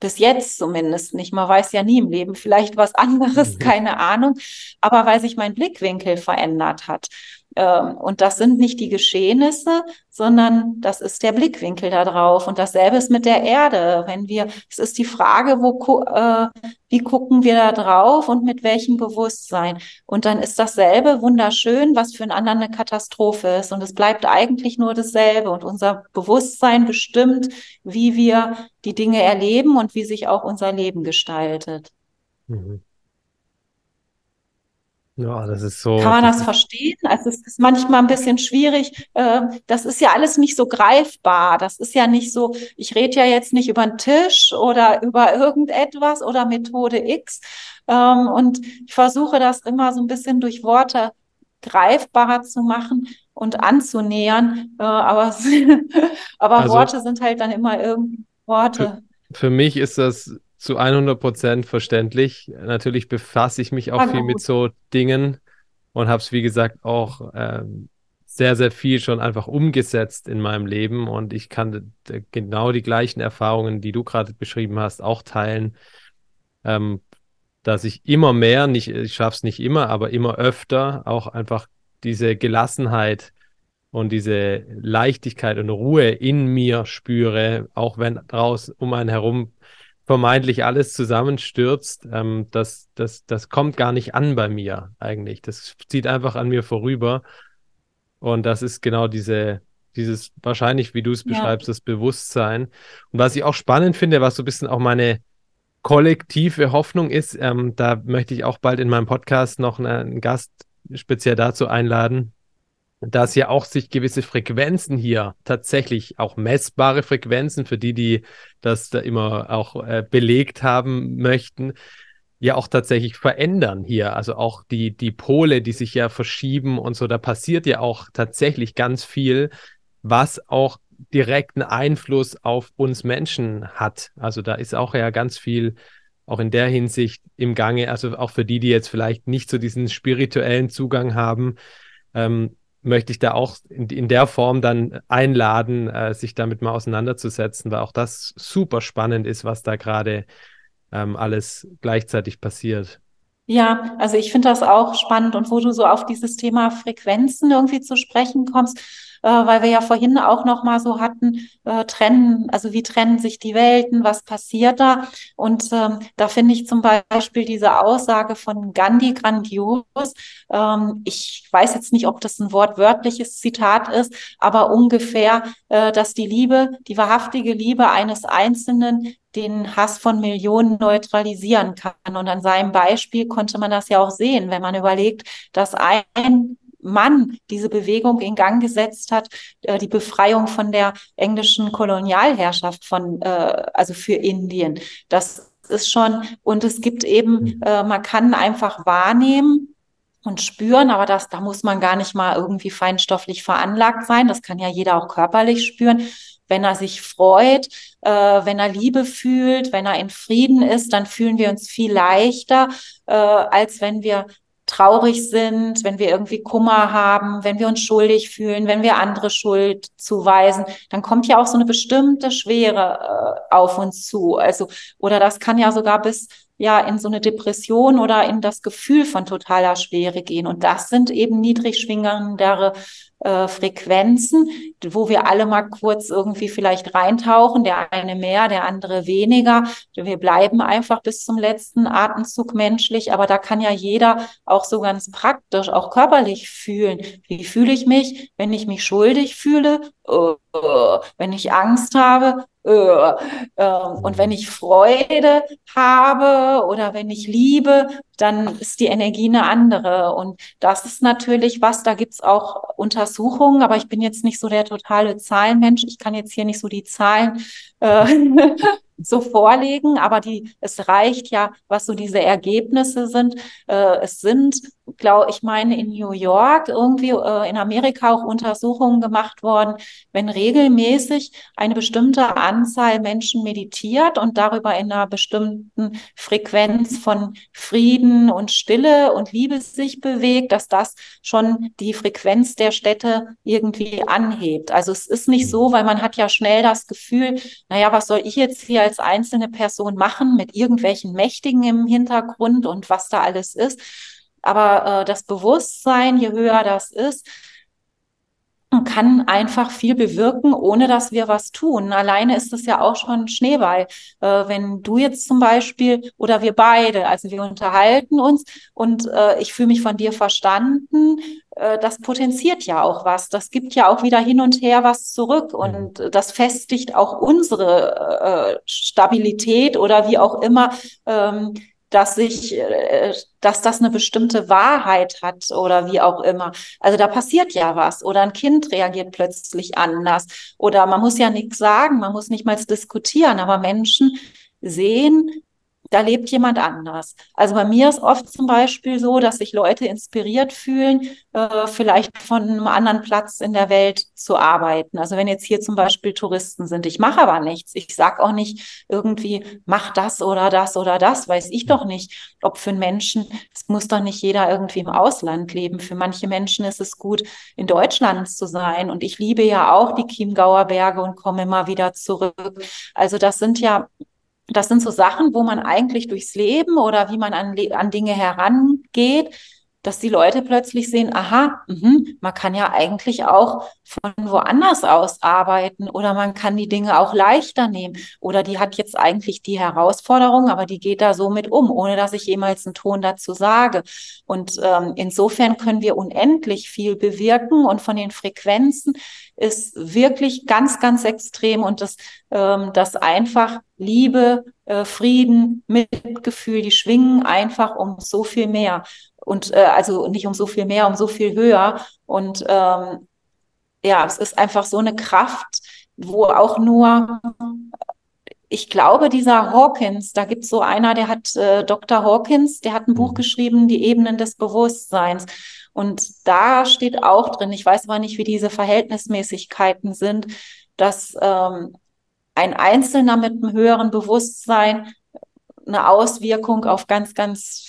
bis jetzt zumindest nicht. Man weiß ja nie im Leben vielleicht was anderes, mhm. keine Ahnung. Aber weil sich mein Blickwinkel verändert hat. Ähm, und das sind nicht die Geschehnisse, sondern das ist der Blickwinkel da drauf. Und dasselbe ist mit der Erde. Wenn wir, es ist die Frage, wo, äh, wie gucken wir da drauf und mit welchem Bewusstsein? Und dann ist dasselbe wunderschön, was für einen anderen eine Katastrophe ist. Und es bleibt eigentlich nur dasselbe. Und unser Bewusstsein bestimmt, wie wir die Dinge erleben und wie sich auch unser Leben gestaltet. Mhm. Ja, das ist so. Kann man das, verstehen? Also es ist manchmal ein bisschen schwierig. Äh, das ist ja alles nicht so greifbar. Das ist ja nicht so, ich rede ja jetzt nicht über den Tisch oder über irgendetwas oder Methode X. Ähm, und ich versuche das immer so ein bisschen durch Worte greifbarer zu machen und anzunähern. Äh, aber aber also, Worte sind halt dann immer irgendwie Worte. Für, für mich ist das zu 100 Prozent verständlich. Natürlich befasse ich mich auch Hallo. viel mit so Dingen und habe es, wie gesagt, auch ähm, sehr, sehr viel schon einfach umgesetzt in meinem Leben und ich kann genau die gleichen Erfahrungen, die du gerade beschrieben hast, auch teilen, ähm, dass ich immer mehr, nicht, ich schaffe es nicht immer, aber immer öfter auch einfach diese Gelassenheit und diese Leichtigkeit und Ruhe in mir spüre, auch wenn draußen um einen herum vermeintlich alles zusammenstürzt, ähm, das, das, das kommt gar nicht an bei mir eigentlich. Das zieht einfach an mir vorüber. Und das ist genau diese, dieses wahrscheinlich, wie du es beschreibst, ja. das Bewusstsein. Und was ich auch spannend finde, was so ein bisschen auch meine kollektive Hoffnung ist, ähm, da möchte ich auch bald in meinem Podcast noch einen Gast speziell dazu einladen, dass ja auch sich gewisse Frequenzen hier tatsächlich auch messbare Frequenzen für die, die das da immer auch äh, belegt haben möchten, ja auch tatsächlich verändern hier. Also auch die, die Pole, die sich ja verschieben und so, da passiert ja auch tatsächlich ganz viel, was auch direkten Einfluss auf uns Menschen hat. Also da ist auch ja ganz viel auch in der Hinsicht im Gange, also auch für die, die jetzt vielleicht nicht so diesen spirituellen Zugang haben, ähm, möchte ich da auch in, in der Form dann einladen, äh, sich damit mal auseinanderzusetzen, weil auch das super spannend ist, was da gerade ähm, alles gleichzeitig passiert. Ja, also ich finde das auch spannend und wo du so auf dieses Thema Frequenzen irgendwie zu sprechen kommst, äh, weil wir ja vorhin auch noch mal so hatten, äh, trennen, also wie trennen sich die Welten, was passiert da? Und ähm, da finde ich zum Beispiel diese Aussage von Gandhi grandios. Ähm, ich weiß jetzt nicht, ob das ein wortwörtliches Zitat ist, aber ungefähr, äh, dass die Liebe, die wahrhaftige Liebe eines Einzelnen den Hass von Millionen neutralisieren kann. Und an seinem Beispiel konnte man das ja auch sehen, wenn man überlegt, dass ein Mann diese Bewegung in Gang gesetzt hat, äh, die Befreiung von der englischen Kolonialherrschaft von, äh, also für Indien. Das ist schon, und es gibt eben, mhm. äh, man kann einfach wahrnehmen, und spüren, aber das, da muss man gar nicht mal irgendwie feinstofflich veranlagt sein. Das kann ja jeder auch körperlich spüren. Wenn er sich freut, äh, wenn er Liebe fühlt, wenn er in Frieden ist, dann fühlen wir uns viel leichter, äh, als wenn wir traurig sind, wenn wir irgendwie Kummer haben, wenn wir uns schuldig fühlen, wenn wir andere Schuld zuweisen, dann kommt ja auch so eine bestimmte Schwere äh, auf uns zu. Also, oder das kann ja sogar bis ja in so eine Depression oder in das Gefühl von totaler Schwere gehen. Und das sind eben niedrig schwingendere äh, Frequenzen, wo wir alle mal kurz irgendwie vielleicht reintauchen, der eine mehr, der andere weniger. Wir bleiben einfach bis zum letzten Atemzug menschlich, aber da kann ja jeder auch so ganz praktisch, auch körperlich fühlen. Wie fühle ich mich, wenn ich mich schuldig fühle? Uh, wenn ich Angst habe, uh, uh, und wenn ich Freude habe oder wenn ich liebe, dann ist die Energie eine andere. Und das ist natürlich was, da gibt's auch Untersuchungen, aber ich bin jetzt nicht so der totale Zahlenmensch. Ich kann jetzt hier nicht so die Zahlen äh, so vorlegen, aber die, es reicht ja, was so diese Ergebnisse sind. Äh, es sind, glaube ich, meine in New York irgendwie äh, in Amerika auch Untersuchungen gemacht worden, wenn regelmäßig eine bestimmte Anzahl Menschen meditiert und darüber in einer bestimmten Frequenz von Frieden und Stille und Liebe sich bewegt, dass das schon die Frequenz der Städte irgendwie anhebt. Also es ist nicht so, weil man hat ja schnell das Gefühl, naja, was soll ich jetzt hier als einzelne Person machen mit irgendwelchen Mächtigen im Hintergrund und was da alles ist. Aber äh, das Bewusstsein, je höher das ist, kann einfach viel bewirken, ohne dass wir was tun. Alleine ist es ja auch schon Schneeball. Äh, wenn du jetzt zum Beispiel oder wir beide, also wir unterhalten uns und äh, ich fühle mich von dir verstanden, äh, das potenziert ja auch was. Das gibt ja auch wieder hin und her was zurück mhm. und das festigt auch unsere äh, Stabilität oder wie auch immer. Ähm, dass sich, äh, dass das eine bestimmte Wahrheit hat oder wie auch immer. Also da passiert ja was oder ein Kind reagiert plötzlich anders oder man muss ja nichts sagen, man muss nicht mal diskutieren, aber Menschen sehen, da lebt jemand anders. Also bei mir ist oft zum Beispiel so, dass sich Leute inspiriert fühlen, äh, vielleicht von einem anderen Platz in der Welt zu arbeiten. Also wenn jetzt hier zum Beispiel Touristen sind, ich mache aber nichts. Ich sage auch nicht irgendwie, mach das oder das oder das, weiß ich doch nicht, ob für einen Menschen, es muss doch nicht jeder irgendwie im Ausland leben. Für manche Menschen ist es gut, in Deutschland zu sein. Und ich liebe ja auch die Chiemgauer Berge und komme immer wieder zurück. Also das sind ja das sind so Sachen, wo man eigentlich durchs Leben oder wie man an, an Dinge herangeht, dass die Leute plötzlich sehen, aha, mh, man kann ja eigentlich auch von woanders aus arbeiten oder man kann die Dinge auch leichter nehmen oder die hat jetzt eigentlich die Herausforderung, aber die geht da so mit um, ohne dass ich jemals einen Ton dazu sage. Und ähm, insofern können wir unendlich viel bewirken und von den Frequenzen ist wirklich ganz, ganz extrem und das, ähm, das einfach Liebe, äh, Frieden, Mitgefühl, die schwingen einfach um so viel mehr und äh, also nicht um so viel mehr, um so viel höher und ähm, ja, es ist einfach so eine Kraft, wo auch nur ich glaube, dieser Hawkins, da gibt es so einer, der hat, äh, Dr. Hawkins, der hat ein Buch mhm. geschrieben, die Ebenen des Bewusstseins. Und da steht auch drin, ich weiß aber nicht, wie diese Verhältnismäßigkeiten sind, dass ähm, ein Einzelner mit einem höheren Bewusstsein eine Auswirkung auf ganz, ganz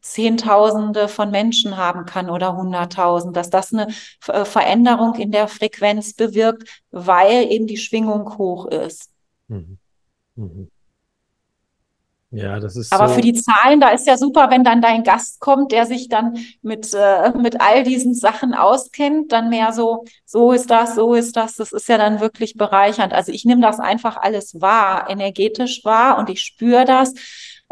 Zehntausende von Menschen haben kann oder Hunderttausend, dass das eine äh, Veränderung in der Frequenz bewirkt, weil eben die Schwingung hoch ist. Mhm. Mhm. Ja, das ist. Aber so für die Zahlen, da ist ja super, wenn dann dein Gast kommt, der sich dann mit, äh, mit all diesen Sachen auskennt, dann mehr so, so ist das, so ist das. Das ist ja dann wirklich bereichernd. Also ich nehme das einfach alles wahr, energetisch wahr und ich spüre das.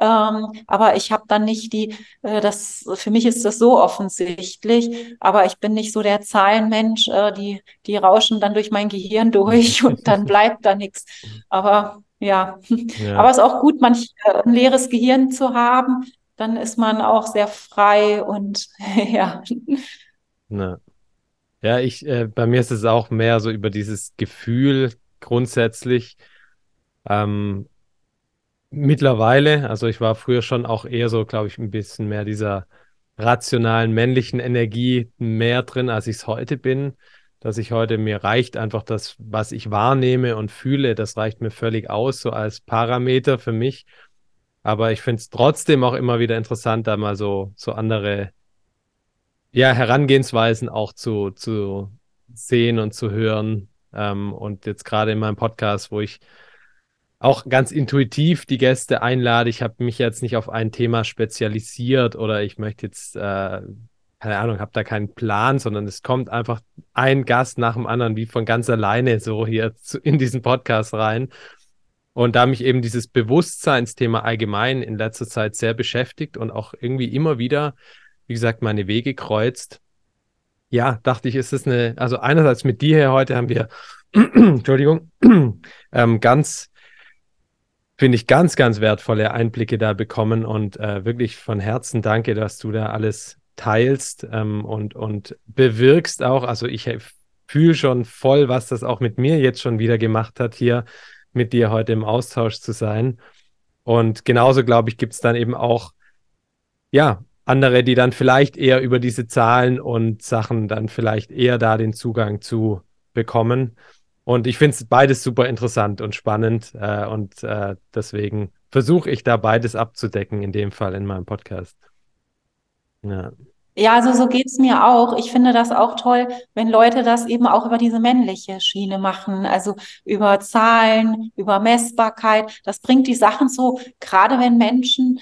Ähm, aber ich habe dann nicht die, äh, das, für mich ist das so offensichtlich, aber ich bin nicht so der Zahlenmensch, äh, die, die rauschen dann durch mein Gehirn durch und dann bleibt da nichts. Aber ja. ja. Aber es ist auch gut, manch äh, ein leeres Gehirn zu haben. Dann ist man auch sehr frei und ja. Na. Ja, ich, äh, bei mir ist es auch mehr so über dieses Gefühl grundsätzlich. Ähm, mittlerweile, also ich war früher schon auch eher so, glaube ich, ein bisschen mehr dieser rationalen männlichen Energie mehr drin, als ich es heute bin dass ich heute, mir reicht einfach das, was ich wahrnehme und fühle, das reicht mir völlig aus, so als Parameter für mich. Aber ich finde es trotzdem auch immer wieder interessant, da mal so, so andere ja, Herangehensweisen auch zu, zu sehen und zu hören. Ähm, und jetzt gerade in meinem Podcast, wo ich auch ganz intuitiv die Gäste einlade. Ich habe mich jetzt nicht auf ein Thema spezialisiert oder ich möchte jetzt äh, keine Ahnung, habe da keinen Plan, sondern es kommt einfach ein Gast nach dem anderen wie von ganz alleine so hier zu, in diesen Podcast rein. Und da mich eben dieses Bewusstseinsthema allgemein in letzter Zeit sehr beschäftigt und auch irgendwie immer wieder, wie gesagt, meine Wege kreuzt, ja, dachte ich, ist es eine, also einerseits mit dir hier heute haben wir, Entschuldigung, ähm, ganz, finde ich, ganz, ganz wertvolle Einblicke da bekommen und äh, wirklich von Herzen danke, dass du da alles teilst ähm, und, und bewirkst auch. Also ich fühle schon voll, was das auch mit mir jetzt schon wieder gemacht hat, hier mit dir heute im Austausch zu sein. Und genauso, glaube ich, gibt es dann eben auch, ja, andere, die dann vielleicht eher über diese Zahlen und Sachen dann vielleicht eher da den Zugang zu bekommen. Und ich finde es beides super interessant und spannend. Äh, und äh, deswegen versuche ich da beides abzudecken, in dem Fall in meinem Podcast. Ja. Ja, also so geht's mir auch. Ich finde das auch toll, wenn Leute das eben auch über diese männliche Schiene machen, also über Zahlen, über Messbarkeit. Das bringt die Sachen so, gerade wenn Menschen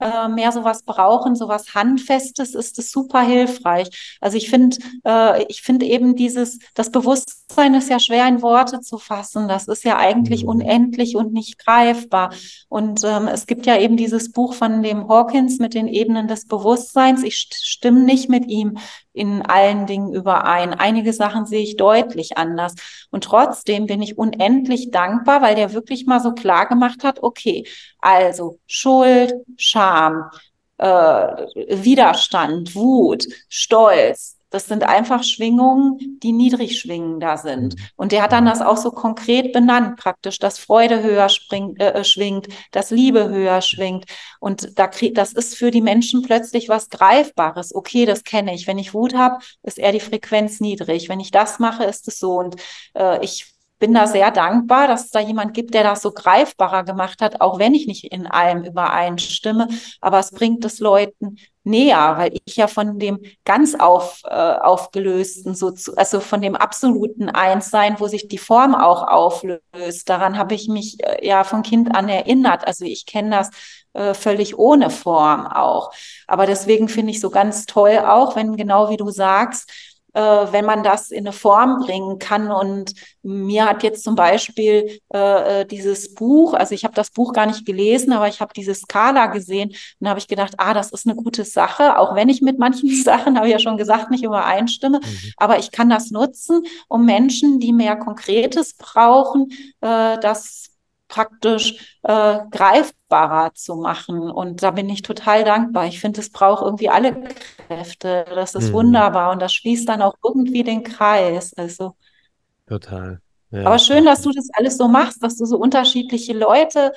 äh, mehr sowas brauchen, sowas Handfestes, ist es super hilfreich. Also ich finde, äh, ich finde eben dieses, das Bewusstsein ist ja schwer in Worte zu fassen. Das ist ja eigentlich mhm. unendlich und nicht greifbar. Und ähm, es gibt ja eben dieses Buch von dem Hawkins mit den Ebenen des Bewusstseins. Ich stimme nicht mit ihm in allen Dingen überein. Einige Sachen sehe ich deutlich anders. Und trotzdem bin ich unendlich dankbar, weil der wirklich mal so klar gemacht hat, okay, also Schuld, Scham, äh, Widerstand, Wut, Stolz, das sind einfach Schwingungen, die niedrig schwingender sind. Mhm. Und der hat dann das auch so konkret benannt, praktisch, dass Freude höher springt, äh, schwingt, dass Liebe höher schwingt. Und da krieg, das ist für die Menschen plötzlich was Greifbares. Okay, das kenne ich. Wenn ich Wut habe, ist eher die Frequenz niedrig. Wenn ich das mache, ist es so. Und äh, ich bin da sehr dankbar, dass es da jemand gibt, der das so greifbarer gemacht hat, auch wenn ich nicht in allem übereinstimme. Aber es bringt es Leuten näher, weil ich ja von dem ganz auf, äh, aufgelösten, so zu, also von dem absoluten Einssein, wo sich die Form auch auflöst, daran habe ich mich äh, ja von Kind an erinnert. Also ich kenne das äh, völlig ohne Form auch. Aber deswegen finde ich so ganz toll auch, wenn genau wie du sagst, äh, wenn man das in eine Form bringen kann. Und mir hat jetzt zum Beispiel äh, äh dieses Buch, also ich habe das Buch gar nicht gelesen, aber ich habe diese Skala gesehen und habe ich gedacht, ah, das ist eine gute Sache, auch wenn ich mit manchen Sachen, habe ich ja schon gesagt, nicht übereinstimme, mhm. aber ich kann das nutzen, um Menschen, die mehr Konkretes brauchen, äh, das praktisch äh, greifbarer zu machen. Und da bin ich total dankbar. Ich finde, es braucht irgendwie alle Kräfte. Das ist mhm. wunderbar und das schließt dann auch irgendwie den Kreis. Also total. Ja. Aber schön, dass du das alles so machst, dass du so unterschiedliche Leute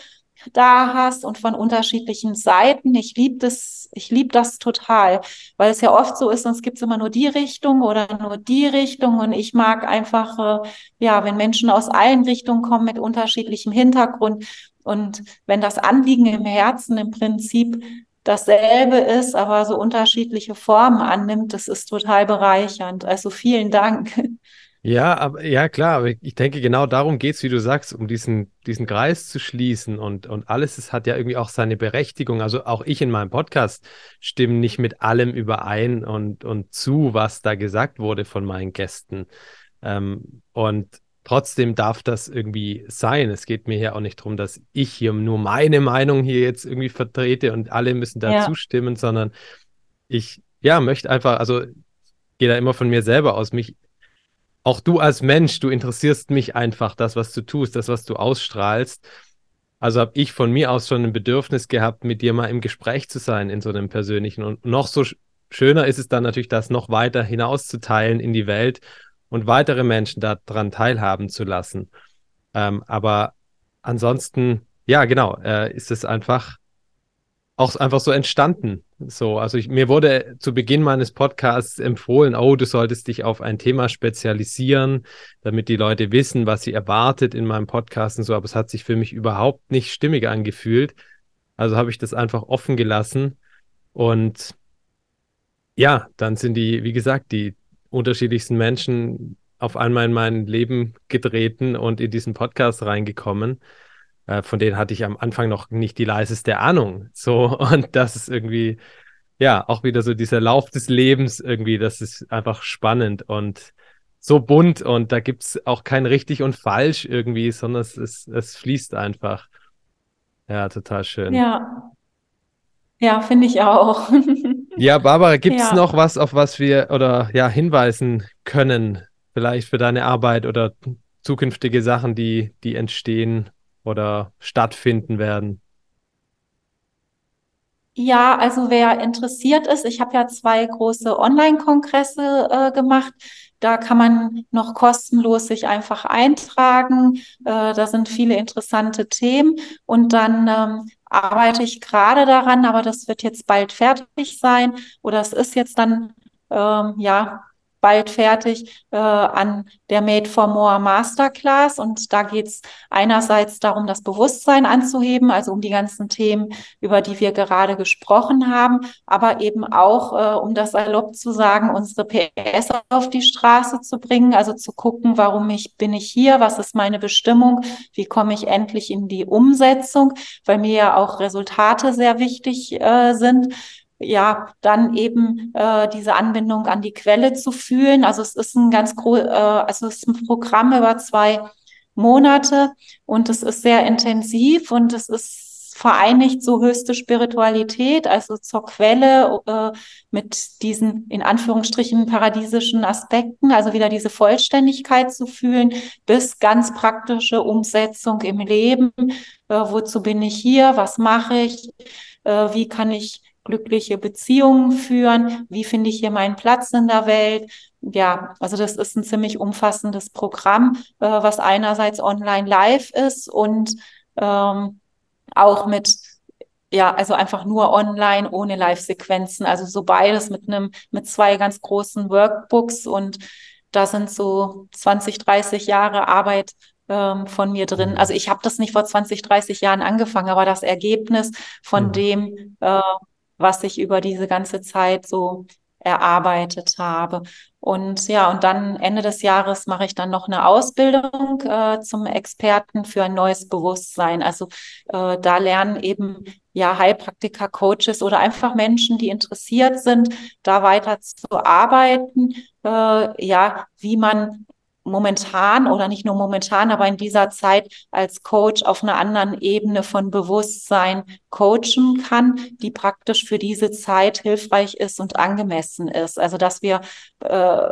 da hast und von unterschiedlichen Seiten. Ich liebe das, ich liebe das total, weil es ja oft so ist, sonst gibt es immer nur die Richtung oder nur die Richtung. Und ich mag einfach, äh, ja, wenn Menschen aus allen Richtungen kommen mit unterschiedlichem Hintergrund und wenn das Anliegen im Herzen im Prinzip dasselbe ist, aber so unterschiedliche Formen annimmt, das ist total bereichernd. Also vielen Dank. Ja, aber ja klar, aber ich denke, genau darum geht es, wie du sagst, um diesen, diesen Kreis zu schließen und, und alles, es hat ja irgendwie auch seine Berechtigung. Also auch ich in meinem Podcast stimme nicht mit allem überein und, und zu, was da gesagt wurde von meinen Gästen. Ähm, und trotzdem darf das irgendwie sein. Es geht mir ja auch nicht darum, dass ich hier nur meine Meinung hier jetzt irgendwie vertrete und alle müssen da ja. zustimmen, sondern ich, ja, möchte einfach, also gehe da immer von mir selber aus, mich auch du als Mensch, du interessierst mich einfach, das, was du tust, das, was du ausstrahlst. Also habe ich von mir aus schon ein Bedürfnis gehabt, mit dir mal im Gespräch zu sein in so einem persönlichen. Und noch so schöner ist es dann natürlich, das noch weiter hinauszuteilen in die Welt und weitere Menschen daran teilhaben zu lassen. Ähm, aber ansonsten, ja, genau, äh, ist es einfach auch einfach so entstanden. So, also ich, mir wurde zu Beginn meines Podcasts empfohlen, oh, du solltest dich auf ein Thema spezialisieren, damit die Leute wissen, was sie erwartet in meinem Podcast und so, aber es hat sich für mich überhaupt nicht stimmig angefühlt. Also habe ich das einfach offen gelassen und ja, dann sind die, wie gesagt, die unterschiedlichsten Menschen auf einmal in mein Leben getreten und in diesen Podcast reingekommen. Äh, von denen hatte ich am Anfang noch nicht die leiseste Ahnung. So, und das ist irgendwie, ja, auch wieder so dieser Lauf des Lebens irgendwie, das ist einfach spannend und so bunt und da gibt es auch kein richtig und falsch irgendwie, sondern es, es, es fließt einfach. Ja, total schön. Ja. Ja, finde ich auch. ja, Barbara, gibt es ja. noch was, auf was wir oder ja hinweisen können, vielleicht für deine Arbeit oder zukünftige Sachen, die, die entstehen, oder stattfinden werden? Ja, also wer interessiert ist, ich habe ja zwei große Online-Kongresse äh, gemacht. Da kann man noch kostenlos sich einfach eintragen. Äh, da sind viele interessante Themen. Und dann ähm, arbeite ich gerade daran, aber das wird jetzt bald fertig sein. Oder es ist jetzt dann ähm, ja bald fertig äh, an der Made for More Masterclass. Und da geht es einerseits darum, das Bewusstsein anzuheben, also um die ganzen Themen, über die wir gerade gesprochen haben, aber eben auch, äh, um das erlaubt zu sagen, unsere PS auf die Straße zu bringen, also zu gucken, warum ich bin ich hier, was ist meine Bestimmung, wie komme ich endlich in die Umsetzung, weil mir ja auch Resultate sehr wichtig äh, sind ja, dann eben äh, diese Anbindung an die Quelle zu fühlen. Also es ist ein ganz groß, äh, also es ist ein Programm über zwei Monate und es ist sehr intensiv und es ist vereinigt so höchste Spiritualität, also zur Quelle äh, mit diesen in Anführungsstrichen paradiesischen Aspekten, also wieder diese Vollständigkeit zu fühlen, bis ganz praktische Umsetzung im Leben. Äh, wozu bin ich hier? Was mache ich? Äh, wie kann ich glückliche Beziehungen führen? Wie finde ich hier meinen Platz in der Welt? Ja, also das ist ein ziemlich umfassendes Programm, äh, was einerseits online live ist und ähm, auch mit ja, also einfach nur online ohne Live-Sequenzen. Also so beides mit einem, mit zwei ganz großen Workbooks und da sind so 20, 30 Jahre Arbeit ähm, von mir drin. Also ich habe das nicht vor 20, 30 Jahren angefangen, aber das Ergebnis von mhm. dem, äh, was ich über diese ganze Zeit so erarbeitet habe. Und ja, und dann Ende des Jahres mache ich dann noch eine Ausbildung äh, zum Experten für ein neues Bewusstsein. Also äh, da lernen eben ja Heilpraktiker, Coaches oder einfach Menschen, die interessiert sind, da weiter zu arbeiten. Äh, ja, wie man momentan oder nicht nur momentan, aber in dieser Zeit als Coach auf einer anderen Ebene von Bewusstsein coachen kann, die praktisch für diese Zeit hilfreich ist und angemessen ist. Also dass wir äh,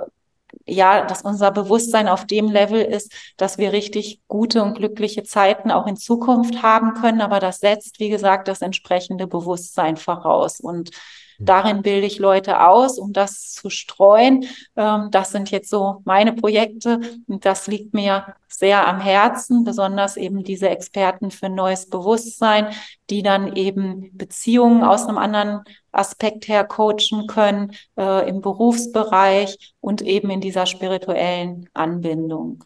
ja, dass unser Bewusstsein auf dem Level ist, dass wir richtig gute und glückliche Zeiten auch in Zukunft haben können. Aber das setzt, wie gesagt, das entsprechende Bewusstsein voraus. Und Darin bilde ich Leute aus, um das zu streuen. Ähm, das sind jetzt so meine Projekte und das liegt mir sehr am Herzen, besonders eben diese Experten für neues Bewusstsein, die dann eben Beziehungen aus einem anderen Aspekt her coachen können äh, im Berufsbereich und eben in dieser spirituellen Anbindung.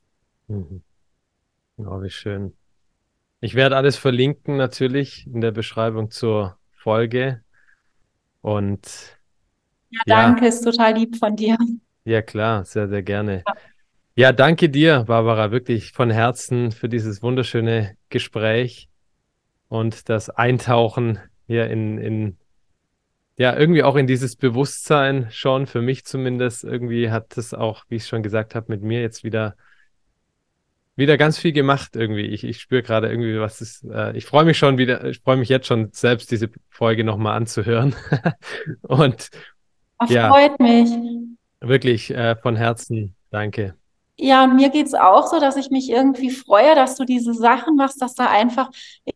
Mhm. Oh, wie schön. Ich werde alles verlinken natürlich in der Beschreibung zur Folge. Und ja, danke, ja, ist total lieb von dir. Ja, klar, sehr, sehr gerne. Ja. ja, danke dir, Barbara, wirklich von Herzen für dieses wunderschöne Gespräch und das Eintauchen hier in, in ja, irgendwie auch in dieses Bewusstsein schon, für mich zumindest. Irgendwie hat es auch, wie ich schon gesagt habe, mit mir jetzt wieder wieder ganz viel gemacht irgendwie. Ich, ich spüre gerade irgendwie, was ist. Äh, ich freue mich schon wieder, ich freue mich jetzt schon selbst diese Folge nochmal anzuhören. Und Ach, ja, freut mich. Wirklich äh, von Herzen danke. Ja, und mir geht es auch so, dass ich mich irgendwie freue, dass du diese Sachen machst, dass da einfach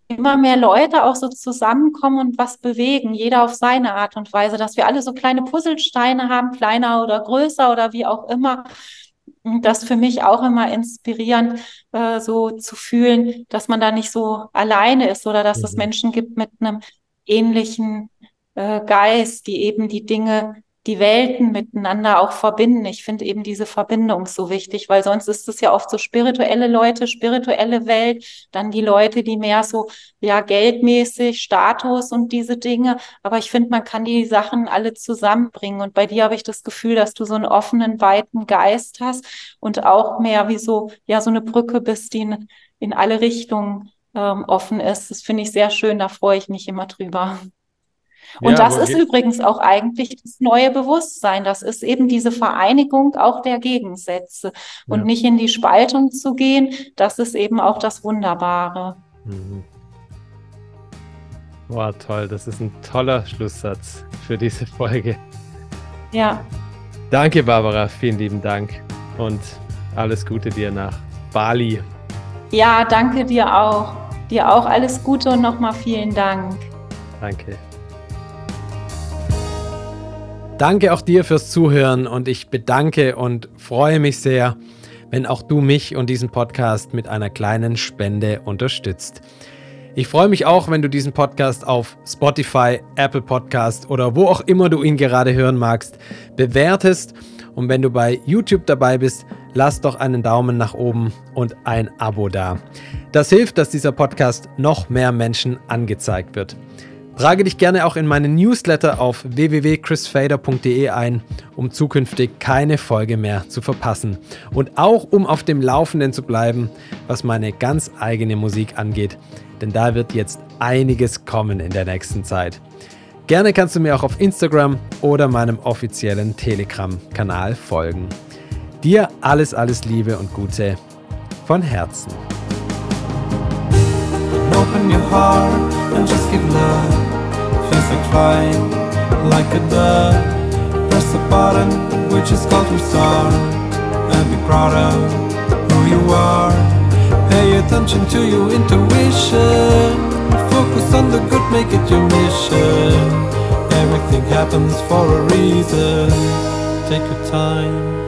immer mehr Leute auch so zusammenkommen und was bewegen, jeder auf seine Art und Weise, dass wir alle so kleine Puzzlesteine haben, kleiner oder größer oder wie auch immer das für mich auch immer inspirierend, äh, so zu fühlen, dass man da nicht so alleine ist oder dass mhm. es Menschen gibt mit einem ähnlichen äh, Geist, die eben die Dinge die Welten miteinander auch verbinden. Ich finde eben diese Verbindung so wichtig, weil sonst ist es ja oft so spirituelle Leute, spirituelle Welt, dann die Leute, die mehr so, ja, geldmäßig, Status und diese Dinge. Aber ich finde, man kann die Sachen alle zusammenbringen. Und bei dir habe ich das Gefühl, dass du so einen offenen, weiten Geist hast und auch mehr wie so, ja, so eine Brücke bist, die in, in alle Richtungen ähm, offen ist. Das finde ich sehr schön, da freue ich mich immer drüber. Und ja, das ist übrigens auch eigentlich das neue Bewusstsein. Das ist eben diese Vereinigung auch der Gegensätze und ja. nicht in die Spaltung zu gehen. Das ist eben auch das Wunderbare. Mhm. Wow, toll. Das ist ein toller Schlusssatz für diese Folge. Ja. Danke, Barbara. Vielen lieben Dank und alles Gute dir nach Bali. Ja, danke dir auch. Dir auch alles Gute und nochmal vielen Dank. Danke. Danke auch dir fürs Zuhören und ich bedanke und freue mich sehr, wenn auch du mich und diesen Podcast mit einer kleinen Spende unterstützt. Ich freue mich auch, wenn du diesen Podcast auf Spotify, Apple Podcast oder wo auch immer du ihn gerade hören magst, bewertest. Und wenn du bei YouTube dabei bist, lass doch einen Daumen nach oben und ein Abo da. Das hilft, dass dieser Podcast noch mehr Menschen angezeigt wird. Trage dich gerne auch in meinen Newsletter auf www.chrisfader.de ein, um zukünftig keine Folge mehr zu verpassen. Und auch um auf dem Laufenden zu bleiben, was meine ganz eigene Musik angeht. Denn da wird jetzt einiges kommen in der nächsten Zeit. Gerne kannst du mir auch auf Instagram oder meinem offiziellen Telegram-Kanal folgen. Dir alles, alles Liebe und Gute von Herzen. Open your heart and just give love. Like flying like a dove. Press the button which is called restart and be proud of who you are. Pay attention to your intuition. Focus on the good, make it your mission. Everything happens for a reason. Take your time